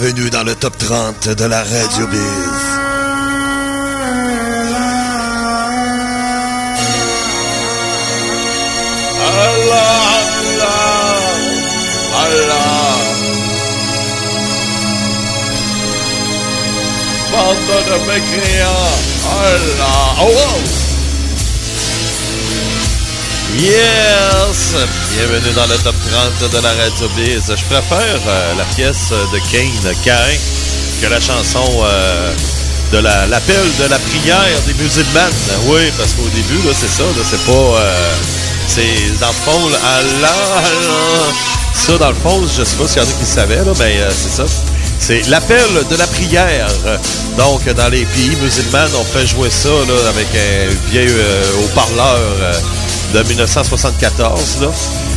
Bienvenue dans le top 30 de la Radio Biz. Bande de mécréants, Allah. Oh, oh. Yes! Bienvenue dans le top 30 de la Radio Biz. Je préfère euh, la pièce de Kane, Cain, que la chanson euh, de la- l'appel de la prière des musulmans. Oui, parce qu'au début, c'est ça, c'est pas... euh, c'est dans le fond. Ça, dans le fond, je sais pas s'il y en a qui le savaient, là, mais c'est ça. C'est l'appel de la prière. Donc, dans les pays musulmans, on fait jouer ça là, avec un vieil haut-parleur de 1974. Là.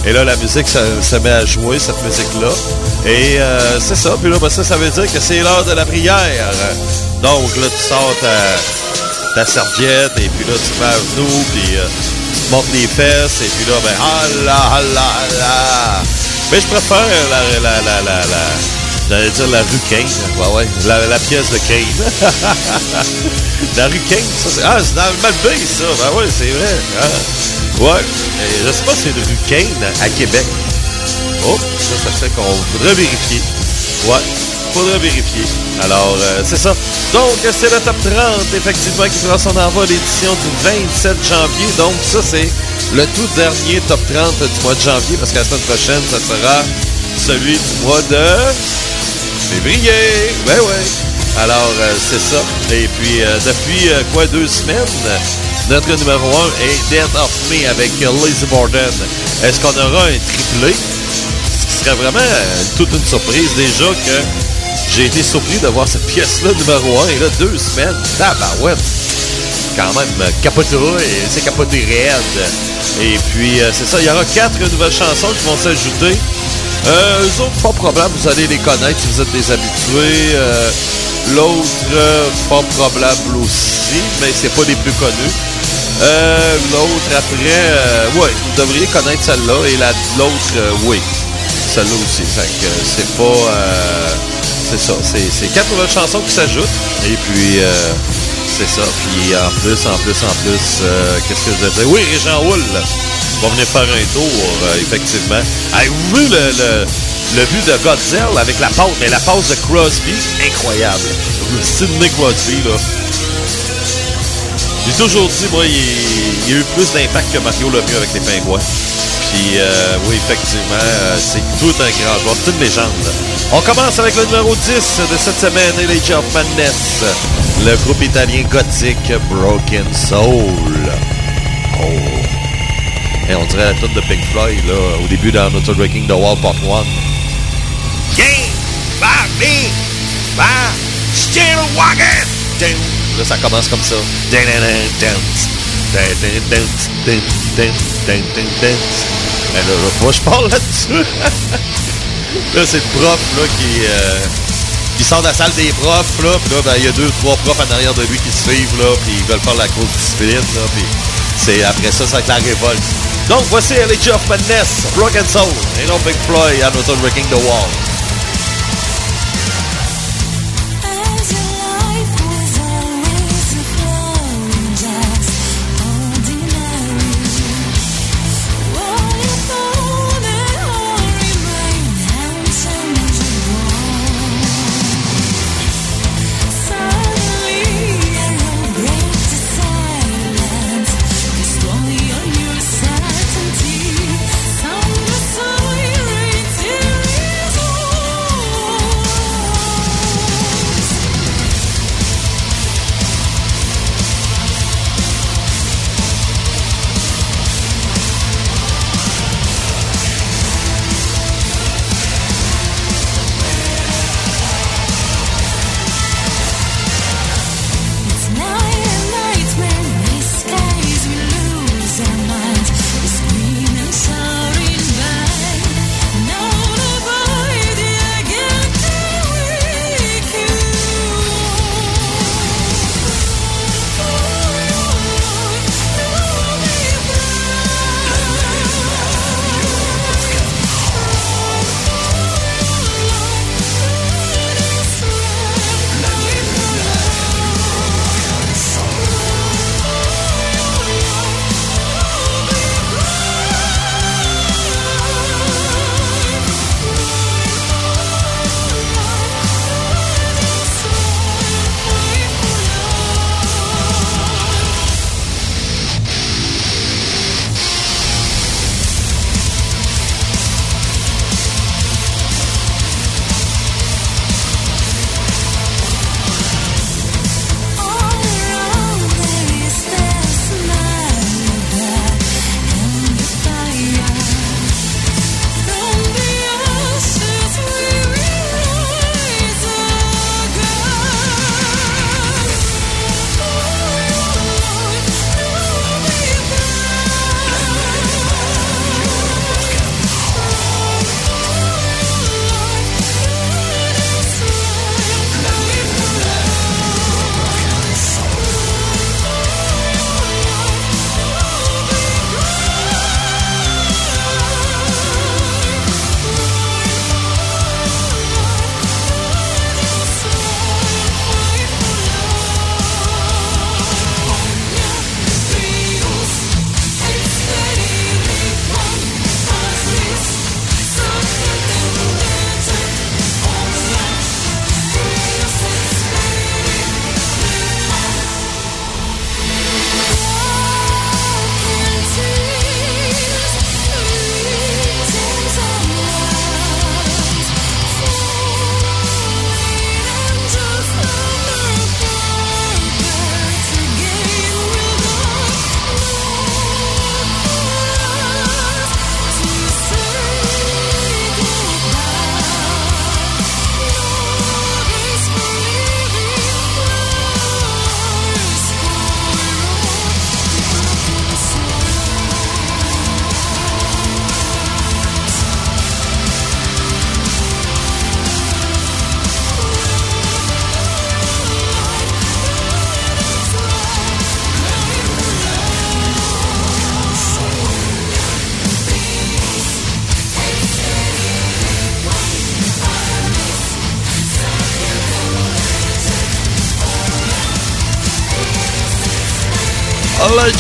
Et là, la musique se, se met à jouer, cette musique-là. Et euh, c'est ça. Puis là, ben, ça, ça veut dire que c'est l'heure de la prière. Donc, là, tu sors ta, ta serviette et puis là, tu vas à genoux, puis euh, tu te montes les fesses et puis là, ben, Allah, Allah, Allah. Mais je préfère la, la, la, la, la J'allais dire la rue Kane. Ouais, ouais. La, la pièce de Kane. la rue Kane, ça c'est. Ah, c'est dans le Malbé, ça. Ben ouais, c'est vrai. Ah. Ouais. Et je sais pas si c'est rue Kane à Québec. Oh, ça, ça fait qu'on voudrait vérifier. Ouais, faudrait vérifier. Alors, euh, c'est ça. Donc, c'est le top 30, effectivement, qui prend son envol l'édition du 27 janvier. Donc, ça, c'est le tout dernier top 30 du mois de janvier, parce que la semaine prochaine, ça sera celui du mois de février. Ben ouais. Alors, euh, c'est ça. Et puis, euh, depuis euh, quoi, deux semaines, notre numéro 1 est Death of Me avec Lizzie Borden. Est-ce qu'on aura un triplé? Ce serait vraiment euh, toute une surprise. Déjà que j'ai été surpris de voir cette pièce-là, numéro 1, et là, deux semaines. Tabarouette! Quand même, euh, capoté, et c'est capoté raide. Et puis, euh, c'est ça, il y aura quatre nouvelles chansons qui vont s'ajouter. Euh, eux autres, pas problème, vous allez les connaître si vous êtes des habitués. L'autre, pas probable aussi, mais c'est pas les plus connus. Euh, L'autre, après, euh, ouais, vous devriez connaître celle-là. Et la- l'autre, euh, oui, celle-là aussi. Fait que euh, c'est pas... c'est ça, c'est c'est quatre nouvelles chansons qui s'ajoutent. Et puis, c'est ça. Puis en plus, en plus, en plus, euh, qu'est-ce que je veux dire? Oui, Régent Hull va venir faire un tour, effectivement. Avez-vous vu le, le, le but de Godzilla avec la pause? Mais la pause de Crosby, incroyable. Le Sidney Crosby, là. J'ai toujours dit, moi, il, il a eu plus d'impact que Mario Lemieux avec les Pingouins. Puis, euh, oui, effectivement, euh, c'est tout un grand joueur. C'est une légende. On commence avec le numéro 10 de cette semaine, Age of Madness. Le groupe italien gothique Broken Soul. Oh. Et on dirait la tune de Pink Floyd, là, au début dans Notre Breaking the Wall Part 1. Game. Là, ça commence comme ça. Moi, je parle là-dessus. là, c'est le prof là, qui, euh, qui sort de la salle des profs. Là, puis là, ben, il y a deux, trois profs en arrière de lui qui suivent. Là, puis ils veulent faire la course discipline. Là, puis après ça, c'est avec la révolte. Donc, voici Age of Madness, Broken Soul, et non Big Floyd, and Auto Breaking the Wall.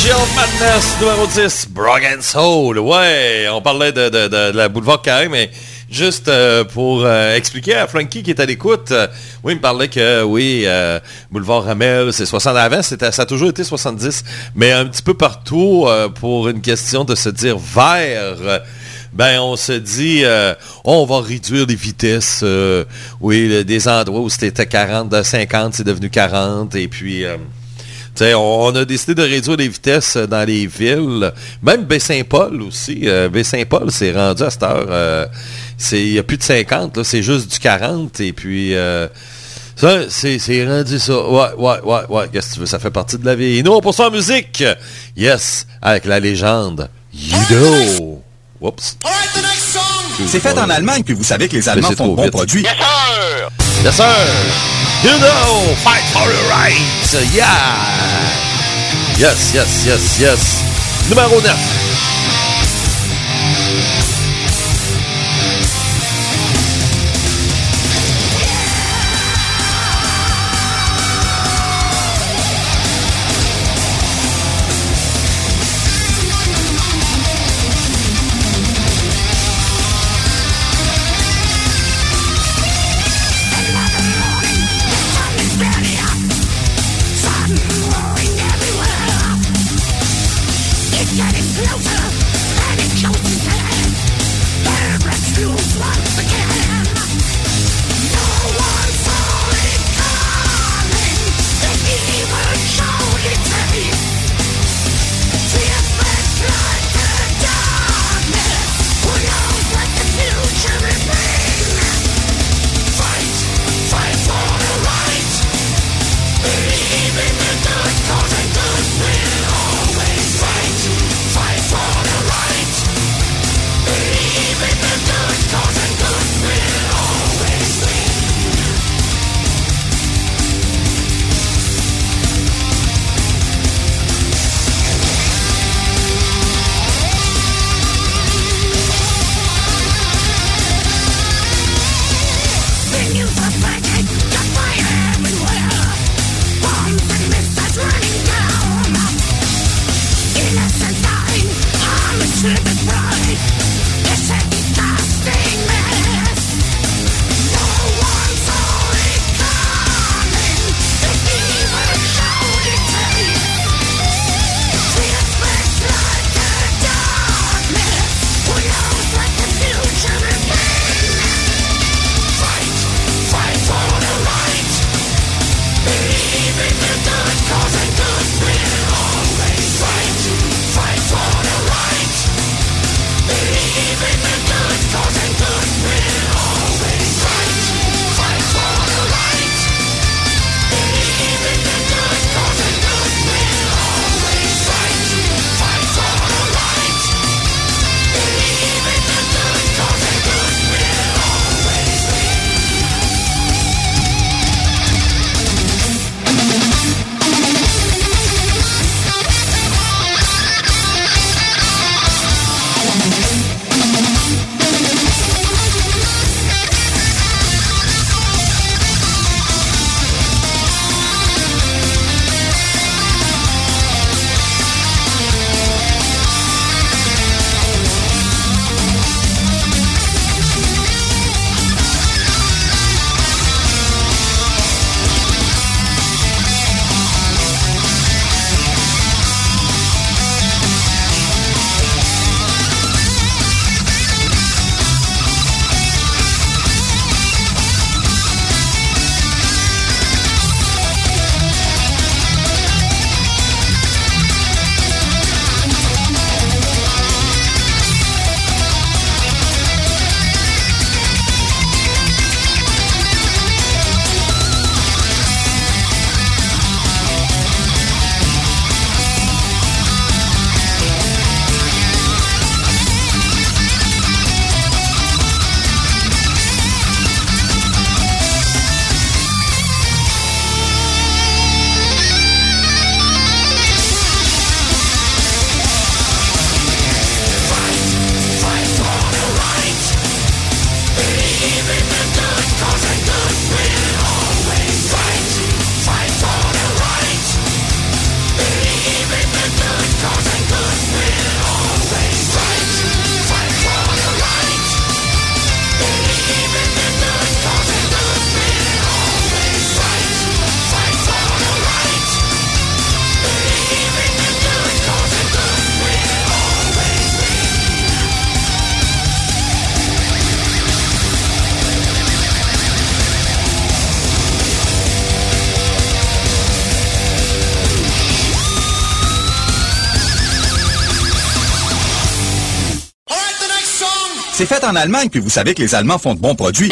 Jill Madness, numéro 10, Brog and Soul. Ouais, on parlait de, de, de, la boulevard Carré, mais juste euh, pour euh, expliquer à Frankie qui est à l'écoute, euh, oui, il me parlait que, oui, boulevard Ramel, c'est 60 avant, ça a toujours été 70, mais un petit peu partout, pour une question de se dire euh, ben on se dit on va réduire les vitesses oui des endroits où c'était 40 de 50 c'est devenu 40 et puis on, a décidé de réduire les vitesses euh, dans les villes. Même Baie-Saint-Paul aussi. Euh, Baie-Saint-Paul, c'est rendu à cette heure. euh, c'est- Il n'y a plus de 50, là, c'est juste du 40. Et puis, euh, ça, c'est rendu ça. Ouais, ouais, ouais, ouais. Qu'est-ce que tu veux? Ça fait partie de la vie. Et nous, on poursuit en musique. Yes, avec la légende Yido. Oups. C'est fait en Allemagne, puis vous savez que les Allemands font de bons vite. produits. Yes, sir. You know, fight for your rights. Yeah. Yes, yes, yes, yes. Numéro 9. Closer, getting it goes to the. It refuse again. en Allemagne, puis vous savez que les Allemands font de bons produits.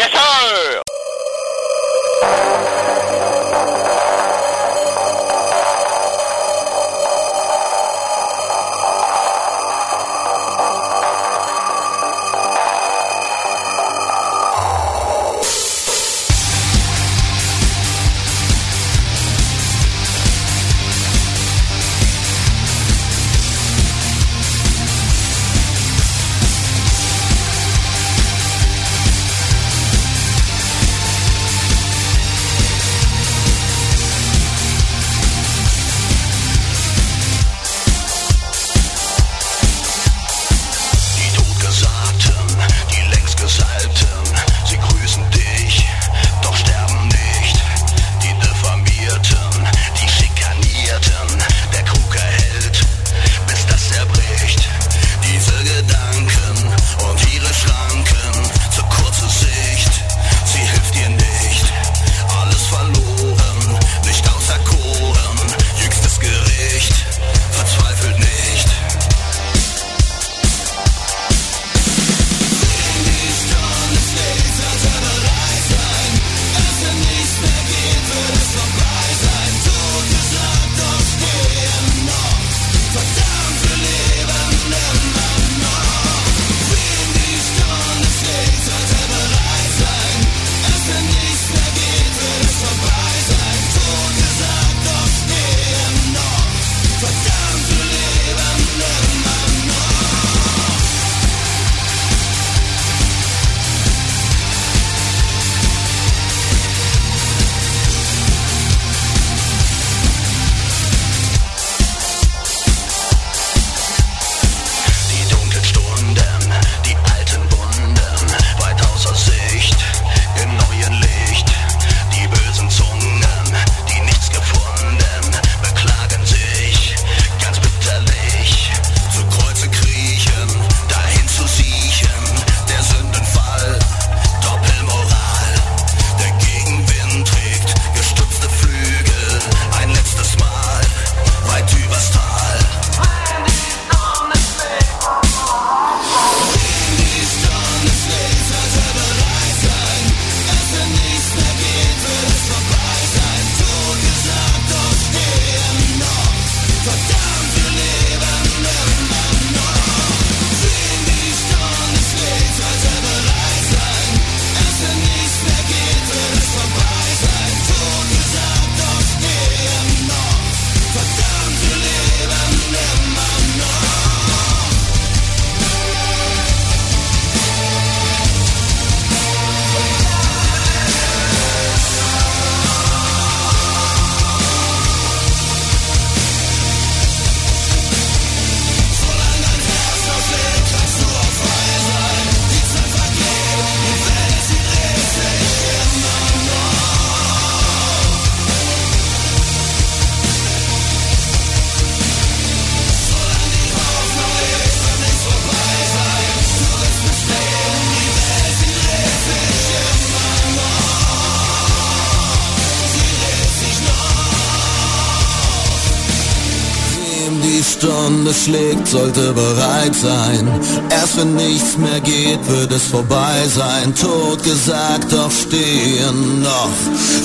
schlägt, sollte bereit sein. Erst wenn nichts mehr geht, wird es vorbei sein. Tot gesagt, doch stehen noch.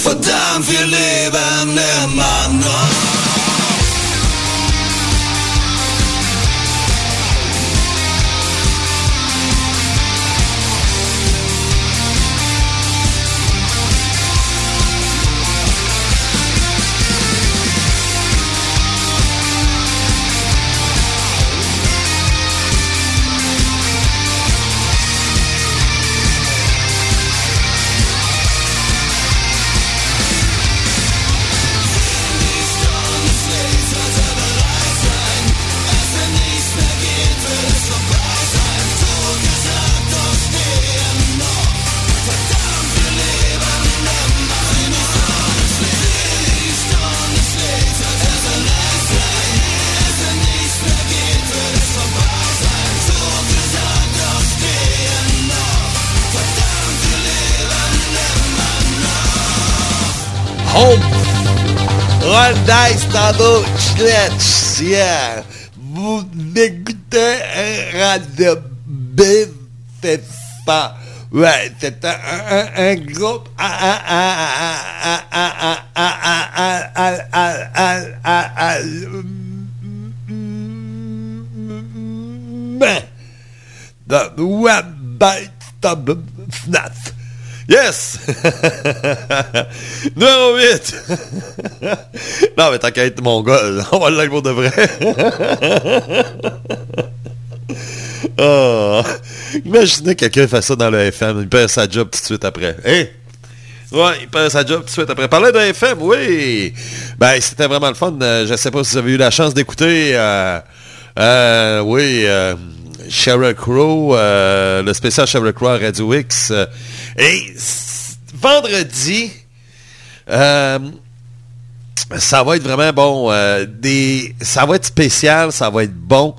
Verdammt, wir leben immer noch. à nos chrétiens. Vous écoutez Radio Ouais, c'est un, groupe. Yes! Numéro 8! non, mais t'inquiète, mon gars, on va l'être pour de vrai. Ah. Imaginez quelqu'un fait ça dans le FM, il perd sa job tout de suite après. Hein? Ouais, il perd sa job tout de suite après. Parler de FM, oui! Ben, c'était vraiment le fun. Euh, Je sais pas si vous avez eu la chance d'écouter, euh, euh, oui, euh, Sheryl Crow, euh, le spécial Sheryl Crow à Radio X. euh, et vendredi, euh, ça va être vraiment bon. des, ça va être spécial, ça va être bon.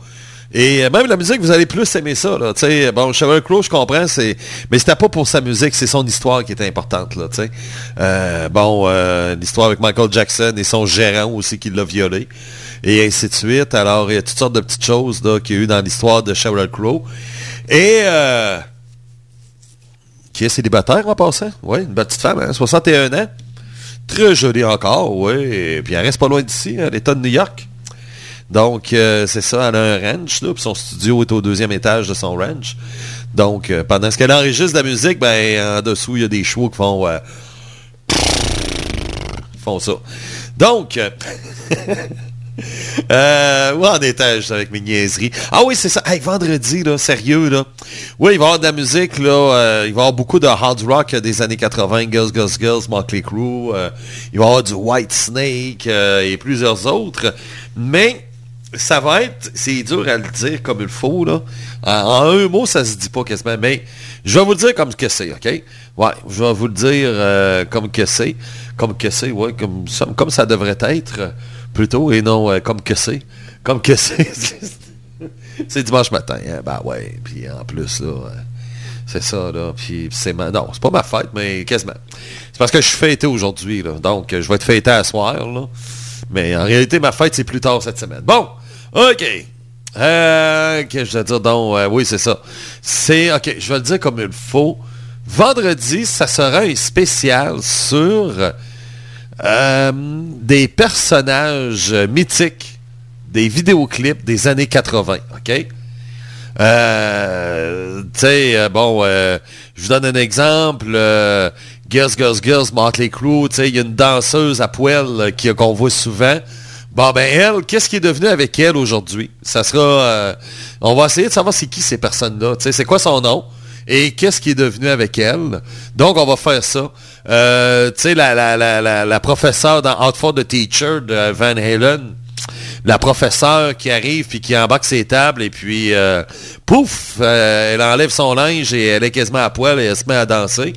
Et même la musique, vous allez plus aimer ça. Là, bon, Sheryl Crow, je comprends, c'est, mais c'était pas pour sa musique, c'est son histoire qui était importante. Là, bon, l'histoire avec Michael Jackson et son gérant aussi qui l'a violé. Et ainsi de suite. Alors, il y a toutes sortes de petites choses qu'il y a eu dans l'histoire de Sheryl Crow. Et... Euh, qui est célibataire en passant? Oui, une petite femme, hein, 61 ans. Très jolie encore, oui. Et puis elle reste pas loin d'ici, hein, l'État de New York. Donc, euh, c'est ça, elle a un ranch, là, puis son studio est au deuxième étage de son ranch. Donc, euh, pendant ce qu'elle enregistre de la musique, ben, en dessous, il y a des chevaux qui font... euh, font ça. Donc... euh, Euh, où en étais-je avec mes niaiseries? Ah oui, c'est ça. Hey, vendredi, là, sérieux, là. Oui, il va y avoir de la musique, là. euh, il va y avoir beaucoup de hard rock des années 80, Girls, Girls, Girls, Motley Crue. euh, il va y avoir du White Snake euh, et plusieurs autres. Mais ça va être, c'est dur à le dire comme il faut, là. En, un mot, ça se dit pas quasiment, mais je vais vous le dire comme que c'est, OK? Ouais, je vais vous le dire euh, comme que c'est. Comme que c'est, ouais, comme ça, comme ça devrait être, euh, plutôt, et non euh, comme que c'est. Comme que c'est. c'est dimanche matin, hein? Ben ouais, puis en plus, là... euh, c'est ça, là. Puis c'est ma... Non, c'est pas ma fête, mais quasiment. C'est parce que je suis fêté aujourd'hui, là. Donc, je vais être fêté à soir, là. Mais en réalité, ma fête, c'est plus tard cette semaine. Bon, OK. Euh, que je vais dire donc, oui, c'est ça. C'est, OK, je vais le dire comme il faut. Vendredi, ça sera un spécial sur euh, des personnages mythiques des vidéoclips des années 80, OK? Euh, tu sais, euh, bon, je vous donne un exemple. Girls, Girls, Girls, Motley Crue, tu sais, il y a une danseuse à poil qu'on voit souvent. Bon, ben elle, qu'est-ce qui est devenu avec elle aujourd'hui? Ça sera... on va essayer de savoir c'est qui ces personnes-là. Tu sais, c'est quoi son nom? Et qu'est-ce qui est devenu avec elle? Donc, on va faire ça. Euh, tu sais, la, la, la, la, professeure dans Out for the Teacher de Van Halen, la professeure qui arrive puis qui embarque ses tables et puis euh, pouf, euh, elle enlève son linge et elle est quasiment à poil et elle se met à danser.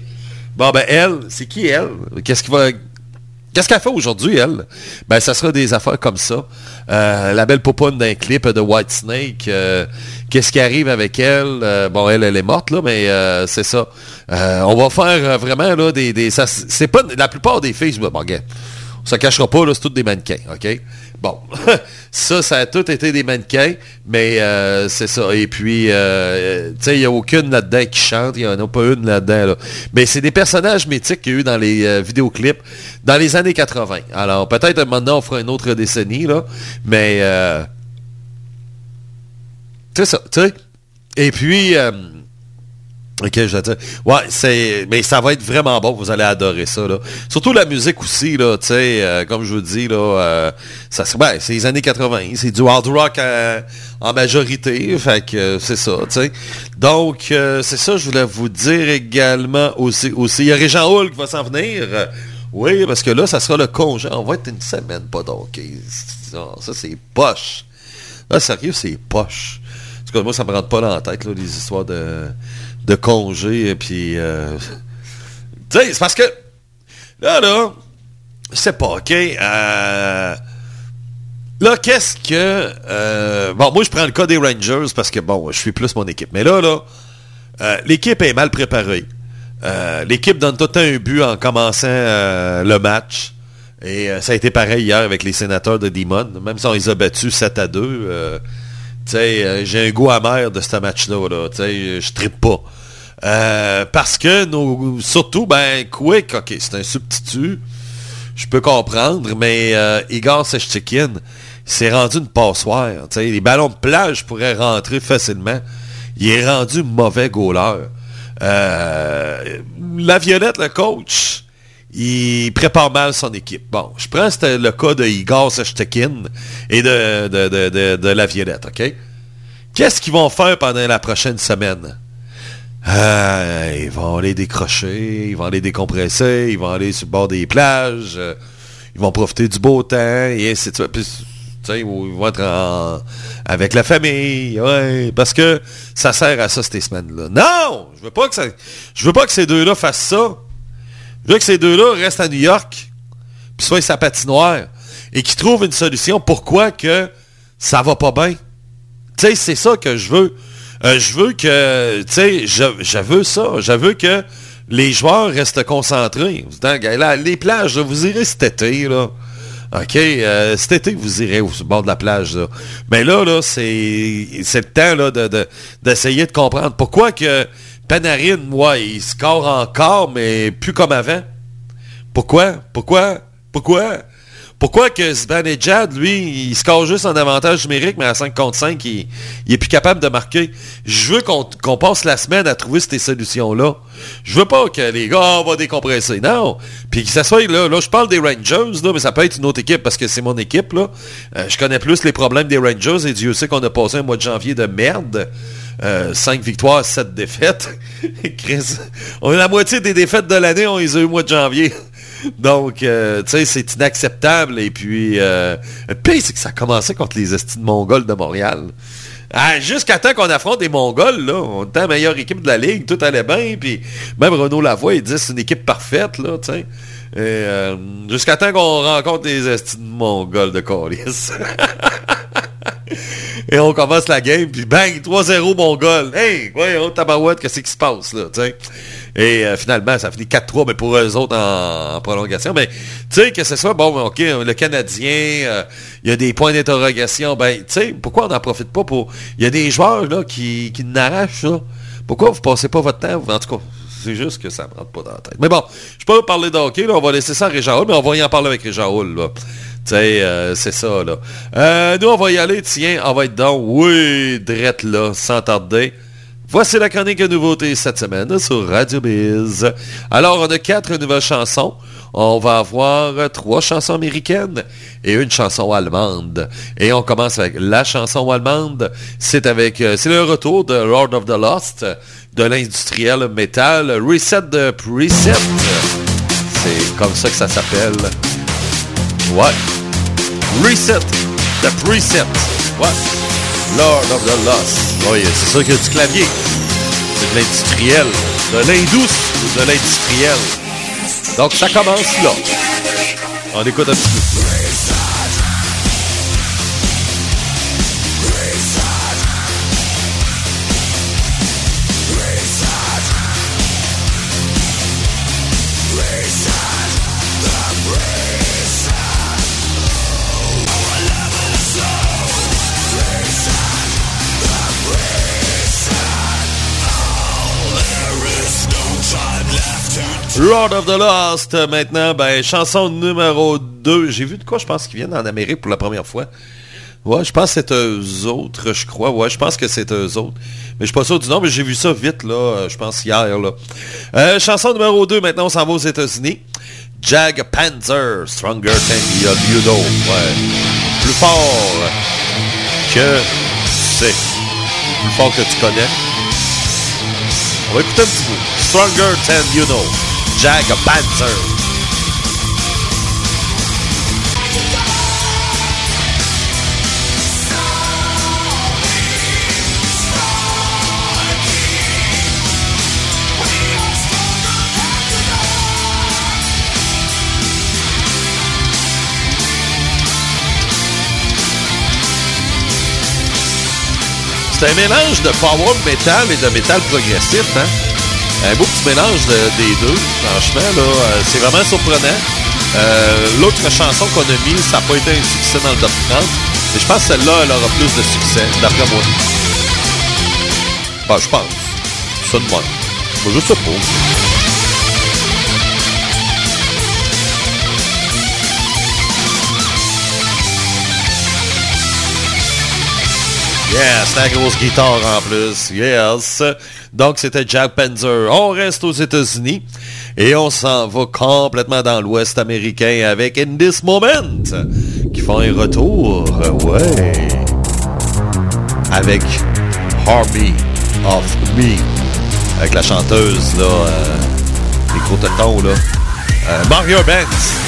Bon ben elle, c'est qui elle? Qu'est-ce qui va Qu'est-ce qu'elle fait aujourd'hui, elle? Ben, ça sera des affaires comme ça. Euh, la belle popoune d'un clip de White Snake. euh, Qu'est-ce qui arrive avec elle? Euh, bon, elle, elle est morte, là, mais c'est ça. On va faire vraiment, là, des... des c'est pas... La plupart des filles, bon, regarde, on se cachera pas, c'est tous des mannequins, OK? Bon, ça, ça a tout été des mannequins, mais euh, c'est ça. Et puis, euh, tu sais, il n'y a aucune là-dedans qui chante, il n'y en a pas une là-dedans. Là. Mais c'est des personnages mythiques qu'il y a eu dans les euh, vidéoclips dans les années 80. Alors, peut-être maintenant, on fera une autre décennie, là, mais... Euh, c'est ça, tu sais. Et puis... Ok, je. Ouais, c'est. Mais ça va être vraiment bon, vous allez adorer ça, là. Surtout la musique aussi, là, tu sais, euh, comme je vous dis, là, euh, ben, c'est les années 80, c'est du hard rock euh, en majorité, fait que c'est ça, tu sais. Donc, c'est ça, je voulais vous dire également aussi. aussi. Il y a Régent Hall qui va s'en venir. Oui, parce que là, ça sera le congé. On va être une semaine, pas donc. Ça, c'est poche. Là, sérieux, c'est poche. En tout cas, moi, ça me rentre pas dans la tête, là, les histoires de, de congés, et puis... euh, tu sais, c'est parce que... Là, là, sais pas, OK? euh, là, qu'est-ce que... euh, bon, moi, je prends le cas des Rangers, parce que, bon, je suis plus mon équipe. Mais là, là, euh, l'équipe est mal préparée. Euh, l'équipe donne tout un but en commençant euh, le match. Et euh, ça a été pareil hier avec les sénateurs de Demon. Même si on les a battus 7 à 2. euh, euh, j'ai un goût amer de ce match-là. Là, je trippe pas. Euh, parce que nos, surtout, ben, Quick, ok, c'est un substitut. Je peux comprendre, mais euh, Igor Sechtikin, c'est rendu une passoire. tu sais, les ballons de plage pourraient rentrer facilement. Il est rendu mauvais goaler. Euh, la Violette, le coach, il prépare mal son équipe. Bon, je prends le cas de Igor Sechtikin et de, de, de, de, de la Violette, OK? Qu'est-ce qu'ils vont faire pendant la prochaine semaine? Euh, ils vont aller décrocher, ils vont aller décompresser, ils vont aller sur le bord des plages, euh, ils vont profiter du beau temps, et ainsi de suite. Puis, ils vont être avec la famille, ouais, parce que ça sert à ça ces semaines-là. Non! Je veux pas que ça, je veux pas que ces deux-là fassent ça. Je veux que ces deux-là restent à New York, puis soient sa patinoire, et qu'ils trouvent une solution. Pourquoi que ça va pas bien? Tu sais, c'est ça que je veux. Euh, je veux que, tu sais, je, veux ça. Je veux que les joueurs restent concentrés. Gars, là, les plages, vous irez cet été, là. OK, euh, cet été, vous irez au bord de la plage, là. Mais là, c'est le temps, d'essayer de, comprendre pourquoi que Panarin, moi, il score encore, mais plus comme avant. Pourquoi? Pourquoi? Pourquoi? Pourquoi que Zibanejad, lui, il score juste en avantage numérique, mais à 5 contre 5, il, est plus capable de marquer? Je veux qu'on passe la semaine à trouver ces solutions-là. Je veux pas que les gars, ah, on va décompresser. Non. Puis que ça là, là, je parle des Rangers, là, mais ça peut être une autre équipe, parce que c'est mon équipe, là. Euh, je connais plus les problèmes des Rangers, et Dieu sait qu'on a passé un mois de janvier de merde. 5 victoires, 7 défaites. Chris, la moitié des défaites de l'année, on les a eu au mois de janvier. Donc, euh, tu sais, c'est inacceptable. Et puis, euh, le pire, c'est que ça a commencé contre les estimes Mongols de Montréal. Ah, Jusqu'à temps qu'on affronte les Mongols, là, on était la meilleure équipe de la Ligue, tout allait bien, puis même Renaud Lavoie, il dit c'est une équipe parfaite, là, tu sais. Euh, Jusqu'à temps qu'on rencontre les estimes Mongols de Corliss. Et on commence la game, puis bang, 3-0 Mongol. Hey, voyons, tabarouette, qu'est-ce qui se passe, là, tu sais? Et euh, finalement, ça finit 4-3, mais pour eux autres en, prolongation. Mais, tu sais, que ce soit, bon, OK, le Canadien, euh, il y a des points d'interrogation. Ben, tu sais, pourquoi on n'en profite pas pour... Il y a des joueurs, là, qui, qui n'arrachent ça. Pourquoi vous passez pas votre temps? En tout cas, c'est juste que ça me rentre pas dans la tête. Mais bon, je peux parler de hockey, là, on va laisser ça à Réjaoul, mais on va y en parler avec Réjaoul, là. Tu sais, euh, c'est ça, là. Euh, nous, on va y aller, tiens, on va être dans, oui, drette là, sans tarder. Voici la chronique de nouveautés cette semaine sur Radio Biz. Alors, on a quatre nouvelles chansons. On va avoir trois chansons américaines et une chanson allemande. Et on commence avec la chanson allemande. C'est avec, euh, c'est le retour de Lord of the Lost, de l'industriel metal Reset de Preset. C'est comme ça que ça s'appelle. Ouais. Reset the Preset. Ouais. Lord of the Lost. Oui, c'est sûr qu'il y a du clavier. C'est de l'industriel. De l'indouce de l'industriel. Donc ça commence là. On écoute un petit peu. Lord of the Lost, euh, maintenant, ben, chanson numéro 2. J'ai vu de quoi, je pense qu'ils viennent en Amérique pour la première fois. Ouais, je pense que c'est eux autres, je crois. Ouais, je pense que c'est eux autres. Mais je suis pas sûr du nom, mais j'ai vu ça vite, là, euh, je pense hier, là. Euh, chanson numéro 2, maintenant, on s'en va aux États-Unis. Jag Panzer, Stronger Than You You Know. Ouais. Plus fort que c'est. Plus fort que tu connais. On va écouter un petit. Stronger Than You Know. Jag Panzer. C'est un mélange de power metal et de métal progressif, hein? Un beau petit mélange de- des deux, franchement, là, euh, c'est vraiment surprenant. Euh, L'autre chanson qu'on a mise, ça n'a pas été un succès dans le top 30, mais je pense que celle-là, elle aura plus de succès, d'après moi. Bah, je pense. Ça de moi. pas, je pas. Yes, la grosse guitare en plus. Yes. Donc, c'était Jack Panzer. On reste aux États-Unis et on s'en va complètement dans l'Ouest américain avec In This Moment qui font un retour. Ouais. Avec Harvey of Me. Avec la chanteuse, là, euh, les gros là. Euh, Mario Banks.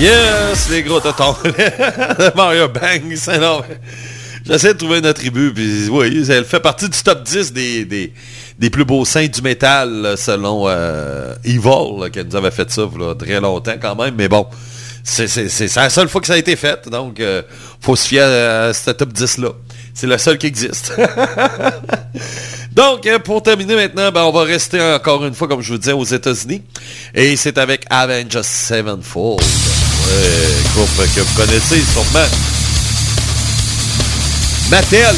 Yes, les gros tontons. Mario Bang, énorme. J'essaie de trouver une attribut, puis oui, elle fait partie du top 10 des, des, plus beaux saints du métal, selon euh, Evil, qui nous avait fait ça là, très longtemps quand même, mais bon, c'est la seule fois que ça a été fait, donc euh, faut se fier à ce top 10-là. C'est le seul qui existe. Donc, euh, pour terminer maintenant, ben, on va rester encore une fois, comme je vous disais, aux États-Unis. Et c'est avec Avengers Sevenfold. Groupe que vous connaissez sûrement. Mattel.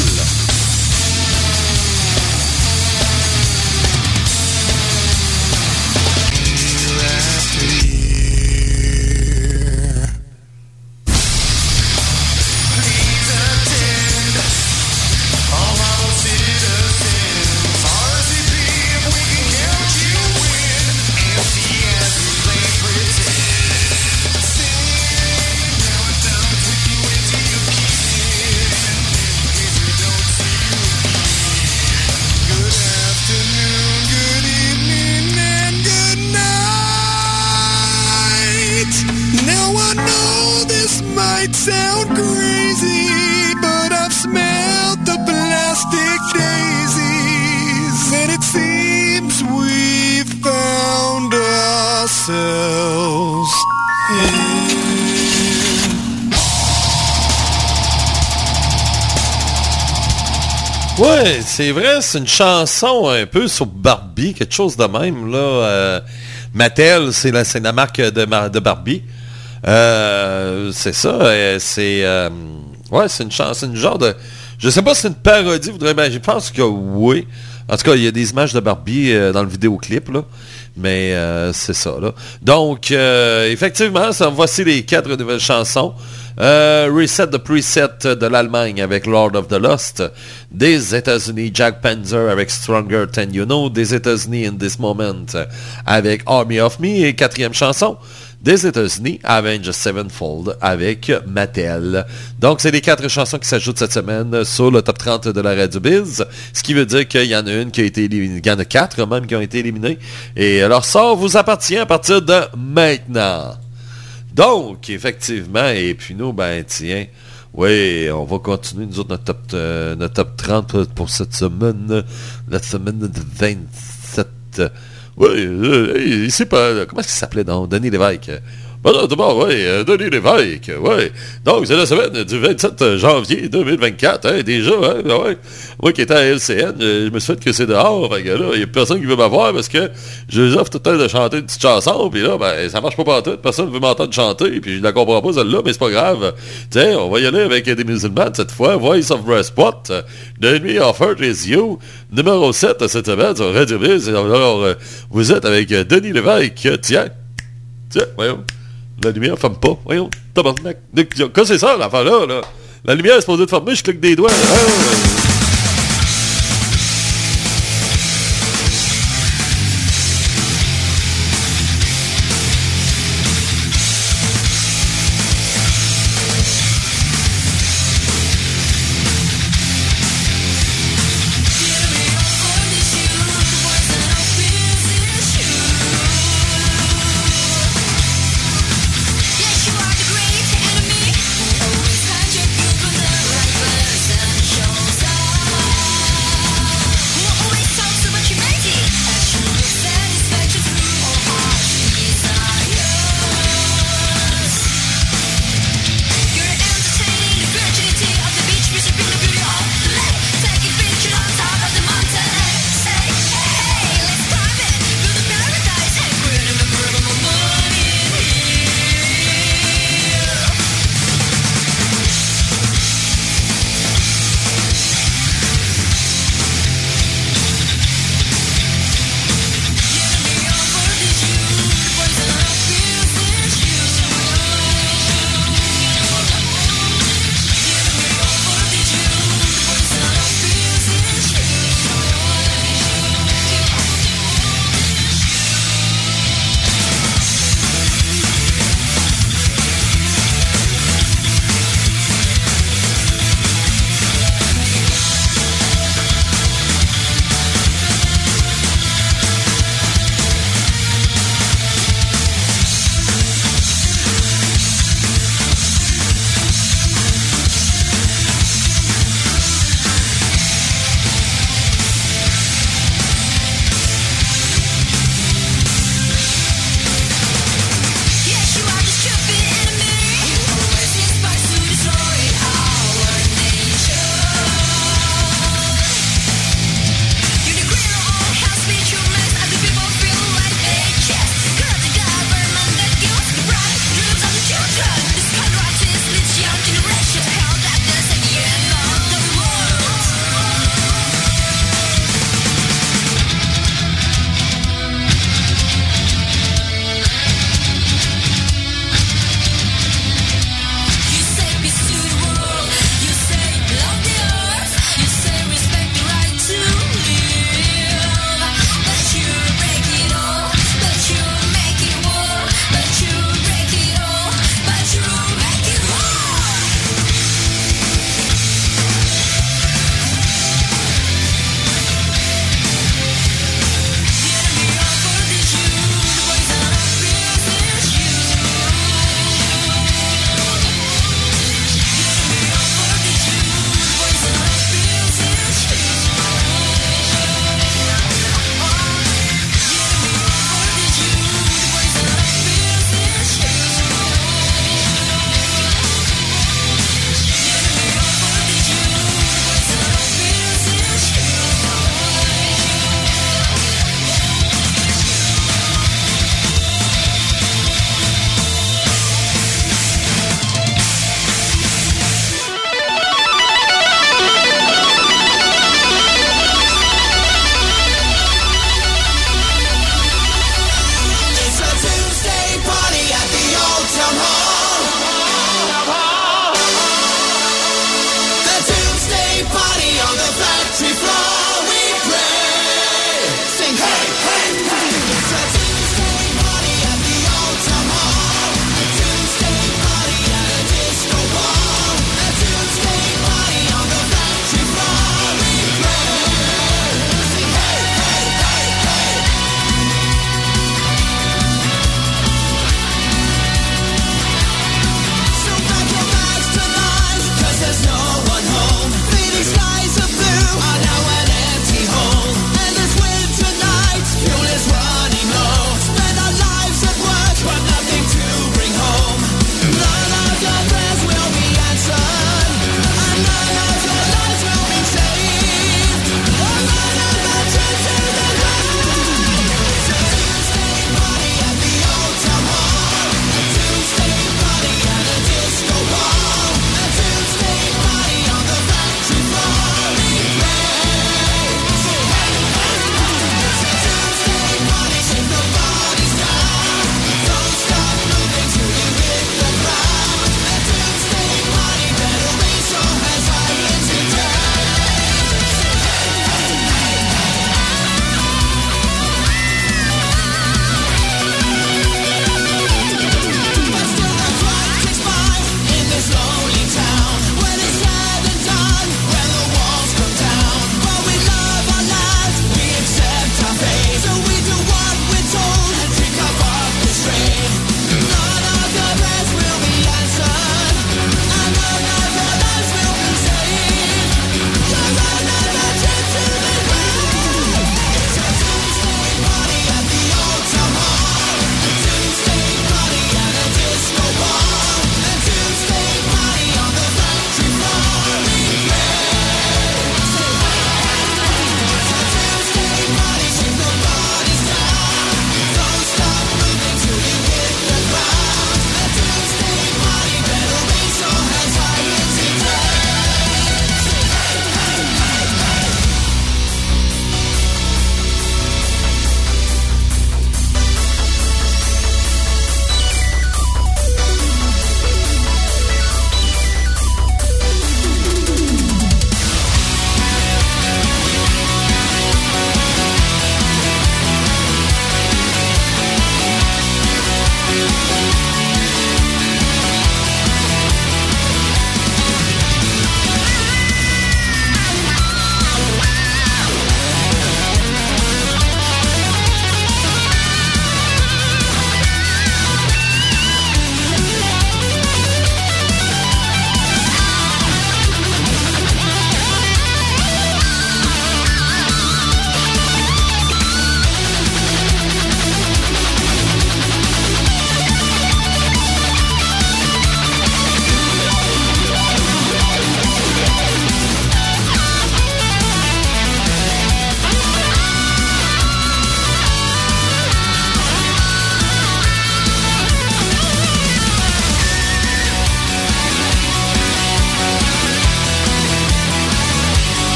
Ouais, c'est vrai, c'est une chanson un peu sur Barbie, quelque chose de même, là. Euh, Mattel, c'est la, la marque de, de Barbie. Euh, c'est ça, c'est... euh, ouais, c'est une chanson, une genre de... Je sais pas si c'est une parodie, voudrez, ben, je pense que oui. En tout cas, il y a des images de Barbie dans le vidéoclip, là. Mais c'est ça. Donc, effectivement, ça, voici les quatre nouvelles chansons. Euh, Reset the Preset de l'Allemagne avec Lord of the Lost. Des États-Unis, Jack Panzer avec Stronger Than You Know. Des États-Unis, In This Moment avec Army of Me. Et quatrième chanson, des États-Unis, Avengers Sevenfold avec Mattel. Donc, c'est les quatre chansons qui s'ajoutent cette semaine sur le top 30 de la Radio Biz. Ce qui veut dire qu'il y en a une qui a été éliminée. Il y en a quatre même qui ont été éliminées. Et leur sort vous appartient à partir de maintenant. Donc, effectivement, et puis nous, ben tiens, oui, on va continuer, nous autres, notre top, euh, notre top 30 pour cette semaine, la semaine de 27. Oui, euh, c'est pas, comment est-ce qu'il s'appelait, donc, Denis Lévesque? Ben non, d'abord, oui, euh, Denis Lévesque, oui. Donc, c'est la semaine du 27 janvier 2024, hein, déjà, hein, ouais. Moi qui étais à LCN, euh, je me suis fait que c'est dehors, là, il n'y a personne qui veut m'avoir parce que je les offre tout le temps de chanter une petite chanson, puis là, ben, ça marche pas partout, personne ne veut m'entendre chanter, puis je la comprends pas celle-là, mais c'est pas grave. Tiens, on va y aller avec des musulmans cette fois, Voice of Respot, The Enemy is You, numéro 7 cette semaine sur Radio Biz. Alors, euh, vous êtes avec Denis Lévesque, tiens, tiens, voyons. La lumière ferme pas. Voyons, tabarnak. Que c'est ça, l'affaire-là, là? La lumière est supposée de fermer, je clique des doigts. Ah,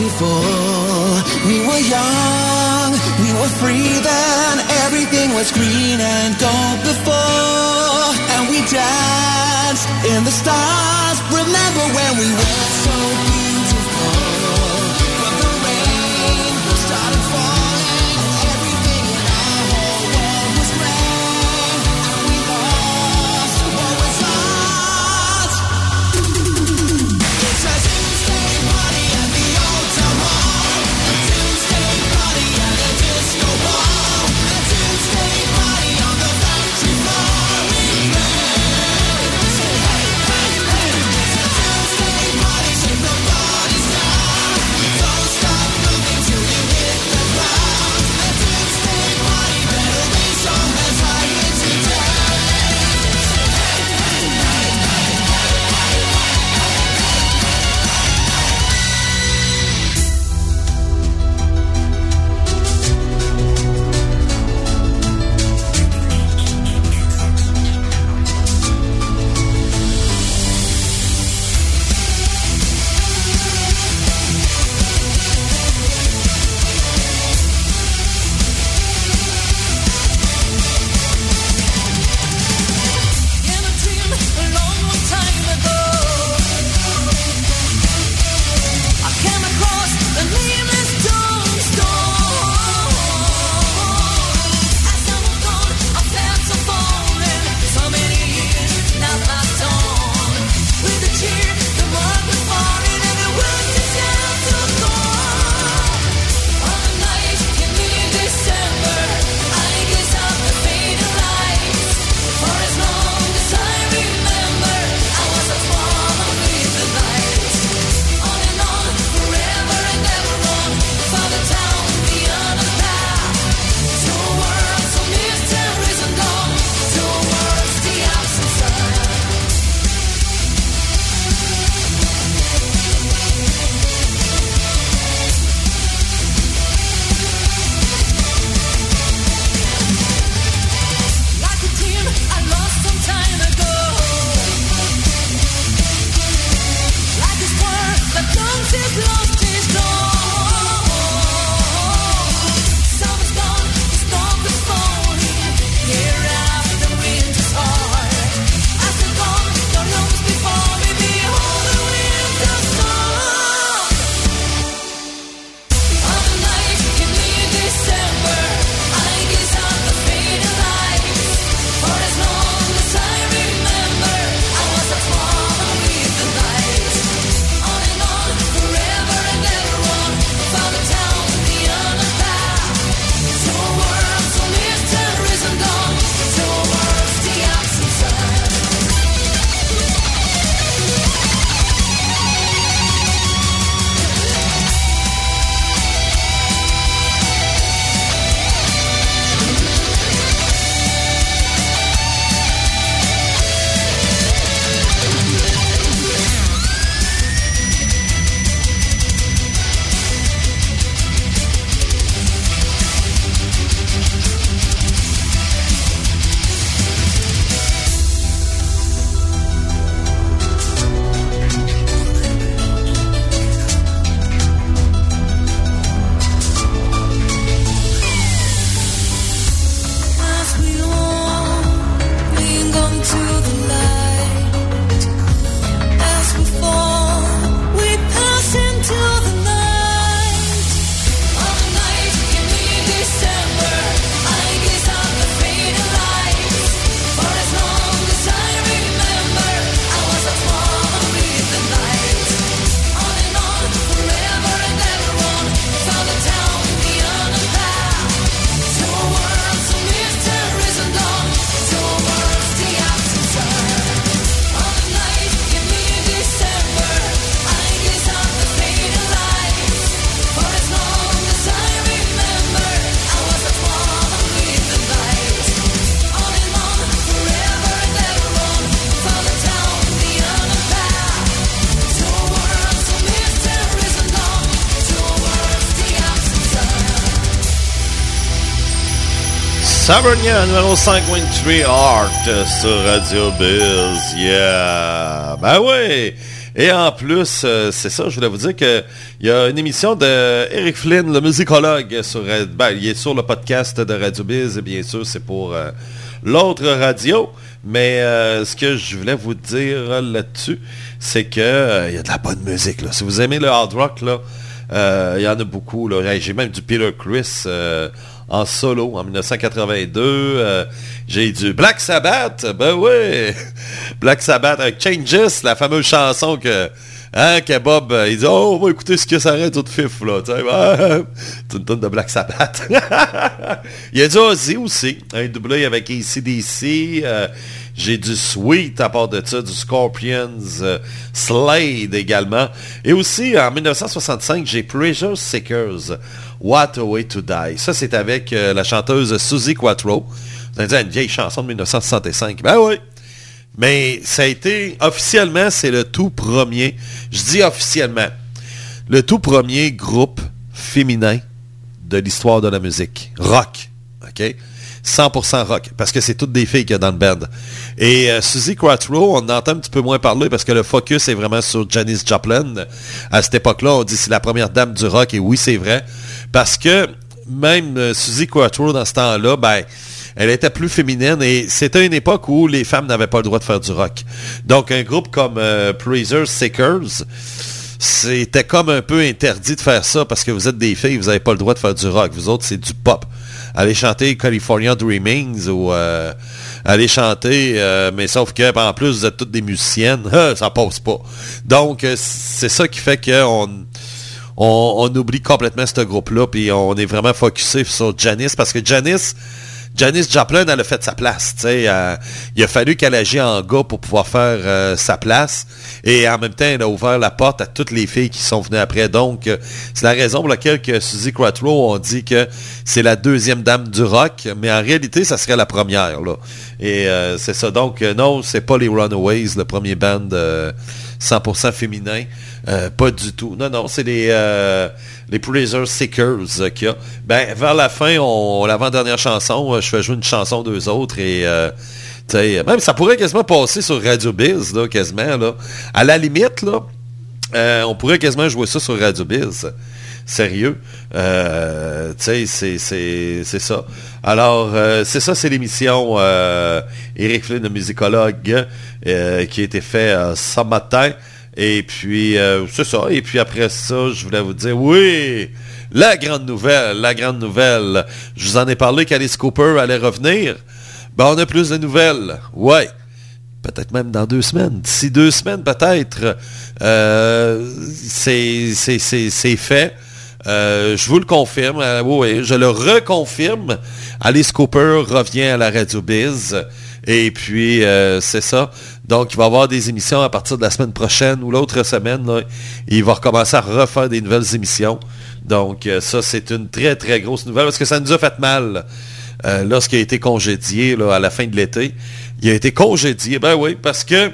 beautiful. We were young, we were free then. Everything was green and gold before. And we danced in the stars. Remember when we were so beautiful. Savernia numéro 5, Art sur Radio Biz. Yeah! Ben oui! Et en plus, euh, c'est ça, je voulais vous dire qu'il y a une émission de Eric Flynn, le musicologue, sur, euh, ben, il est sur le podcast de Radio Biz, et bien sûr, c'est pour euh, l'autre radio. Mais ce que je voulais vous dire là-dessus, c'est qu'il il y a de la bonne musique. Là. Si vous aimez le hard rock, il y en a beaucoup. J'ai même du Peter Chris en solo en 1982. Euh, J'ai du Black Sabbath. Ben oui. Black Sabbath avec Changes, la fameuse chanson que... Hein, que Bob, euh, il dit, oh, on va écouter ce que ça arrête tout fif, là, c'est une tonne de Black Sabbath. il y a du Ozzy aussi, un doublé avec ACDC, j'ai du Sweet à part de ça, du Scorpions, euh, Slade également. Et aussi, en 1965, j'ai Pleasure Seekers, What a Way to Die. Ça, c'est avec euh, la chanteuse Suzy Quattro. Vous allez dire, une vieille chanson de 1965. Ben oui. Mais ça a été, officiellement, c'est le tout premier, je dis officiellement, le tout premier groupe féminin de l'histoire de la musique. Rock. OK? 100% rock. Parce que c'est toutes des filles qu'il y a dans le band. Et euh, Suzy Quattro, on en entend un petit peu moins parler parce que le focus est vraiment sur Janis Joplin. À cette époque-là, on dit c'est la première dame du rock. Et oui, c'est vrai. Parce que même euh, Suzy Quattro, dans ce temps-là, ben, elle était plus féminine et c'était une époque où les femmes n'avaient pas le droit de faire du rock. Donc un groupe comme euh, Seekers, c'était comme un peu interdit de faire ça parce que vous êtes des filles, vous n'avez pas le droit de faire du rock. Vous autres, c'est du pop. Allez chanter California Dreamings ou euh, allez chanter, euh, mais sauf que en plus vous êtes toutes des musiciennes, ça passe pas. Donc euh, c'est ça qui fait qu'on on, on oublie complètement ce groupe-là, puis on est vraiment focusé sur Janice parce que Janice, Janis Joplin, elle a fait sa place. euh, il a fallu qu'elle agisse en gars pour pouvoir faire euh, sa place. Et en même temps, elle a ouvert la porte à toutes les filles qui sont venues après. Donc, euh, c'est la raison pour laquelle que Suzy Quattro, on dit que c'est la deuxième dame du rock. Mais en réalité, ça serait la première. Et c'est ça. Donc, non, c'est pas les Runaways, le premier band 100% féminin. Euh, pas du tout. Non, non, c'est les, euh, les Pleasure Seekers euh, a. Ben, vers la fin, on, l'avant-dernière chanson, euh, je fais jouer une chanson d'eux autres et... euh, même ça pourrait quasiment passer sur Radio Biz, là, quasiment, là. À la limite, là, on pourrait quasiment jouer ça sur Radio Biz. Sérieux. Euh, tu sais, c'est, ça. Alors, euh, c'est ça, c'est l'émission euh, Eric Flynn, le musicologue, euh, qui a été fait euh, ce matin. Et puis, euh, c'est ça. Et puis après ça, je voulais vous dire, oui, la grande nouvelle, la grande nouvelle. Je vous en ai parlé qu'Alice Cooper allait revenir. Ben, on a plus de nouvelles. Ouais. Peut-être même dans deux semaines. D'ici deux semaines, peut-être. Euh, c'est fait. Euh, je vous le confirme. Euh, oui, je le reconfirme. Alice Cooper revient à la Radio Biz. Et puis, euh, c'est ça. Donc, il va y avoir des émissions à partir de la semaine prochaine ou l'autre semaine. il va recommencer à refaire des nouvelles émissions. Donc, ça, c'est une très, très grosse nouvelle parce que ça nous a fait mal lorsqu'il a été congédié là, à la fin de l'été. Il a été congédié, ben oui, parce que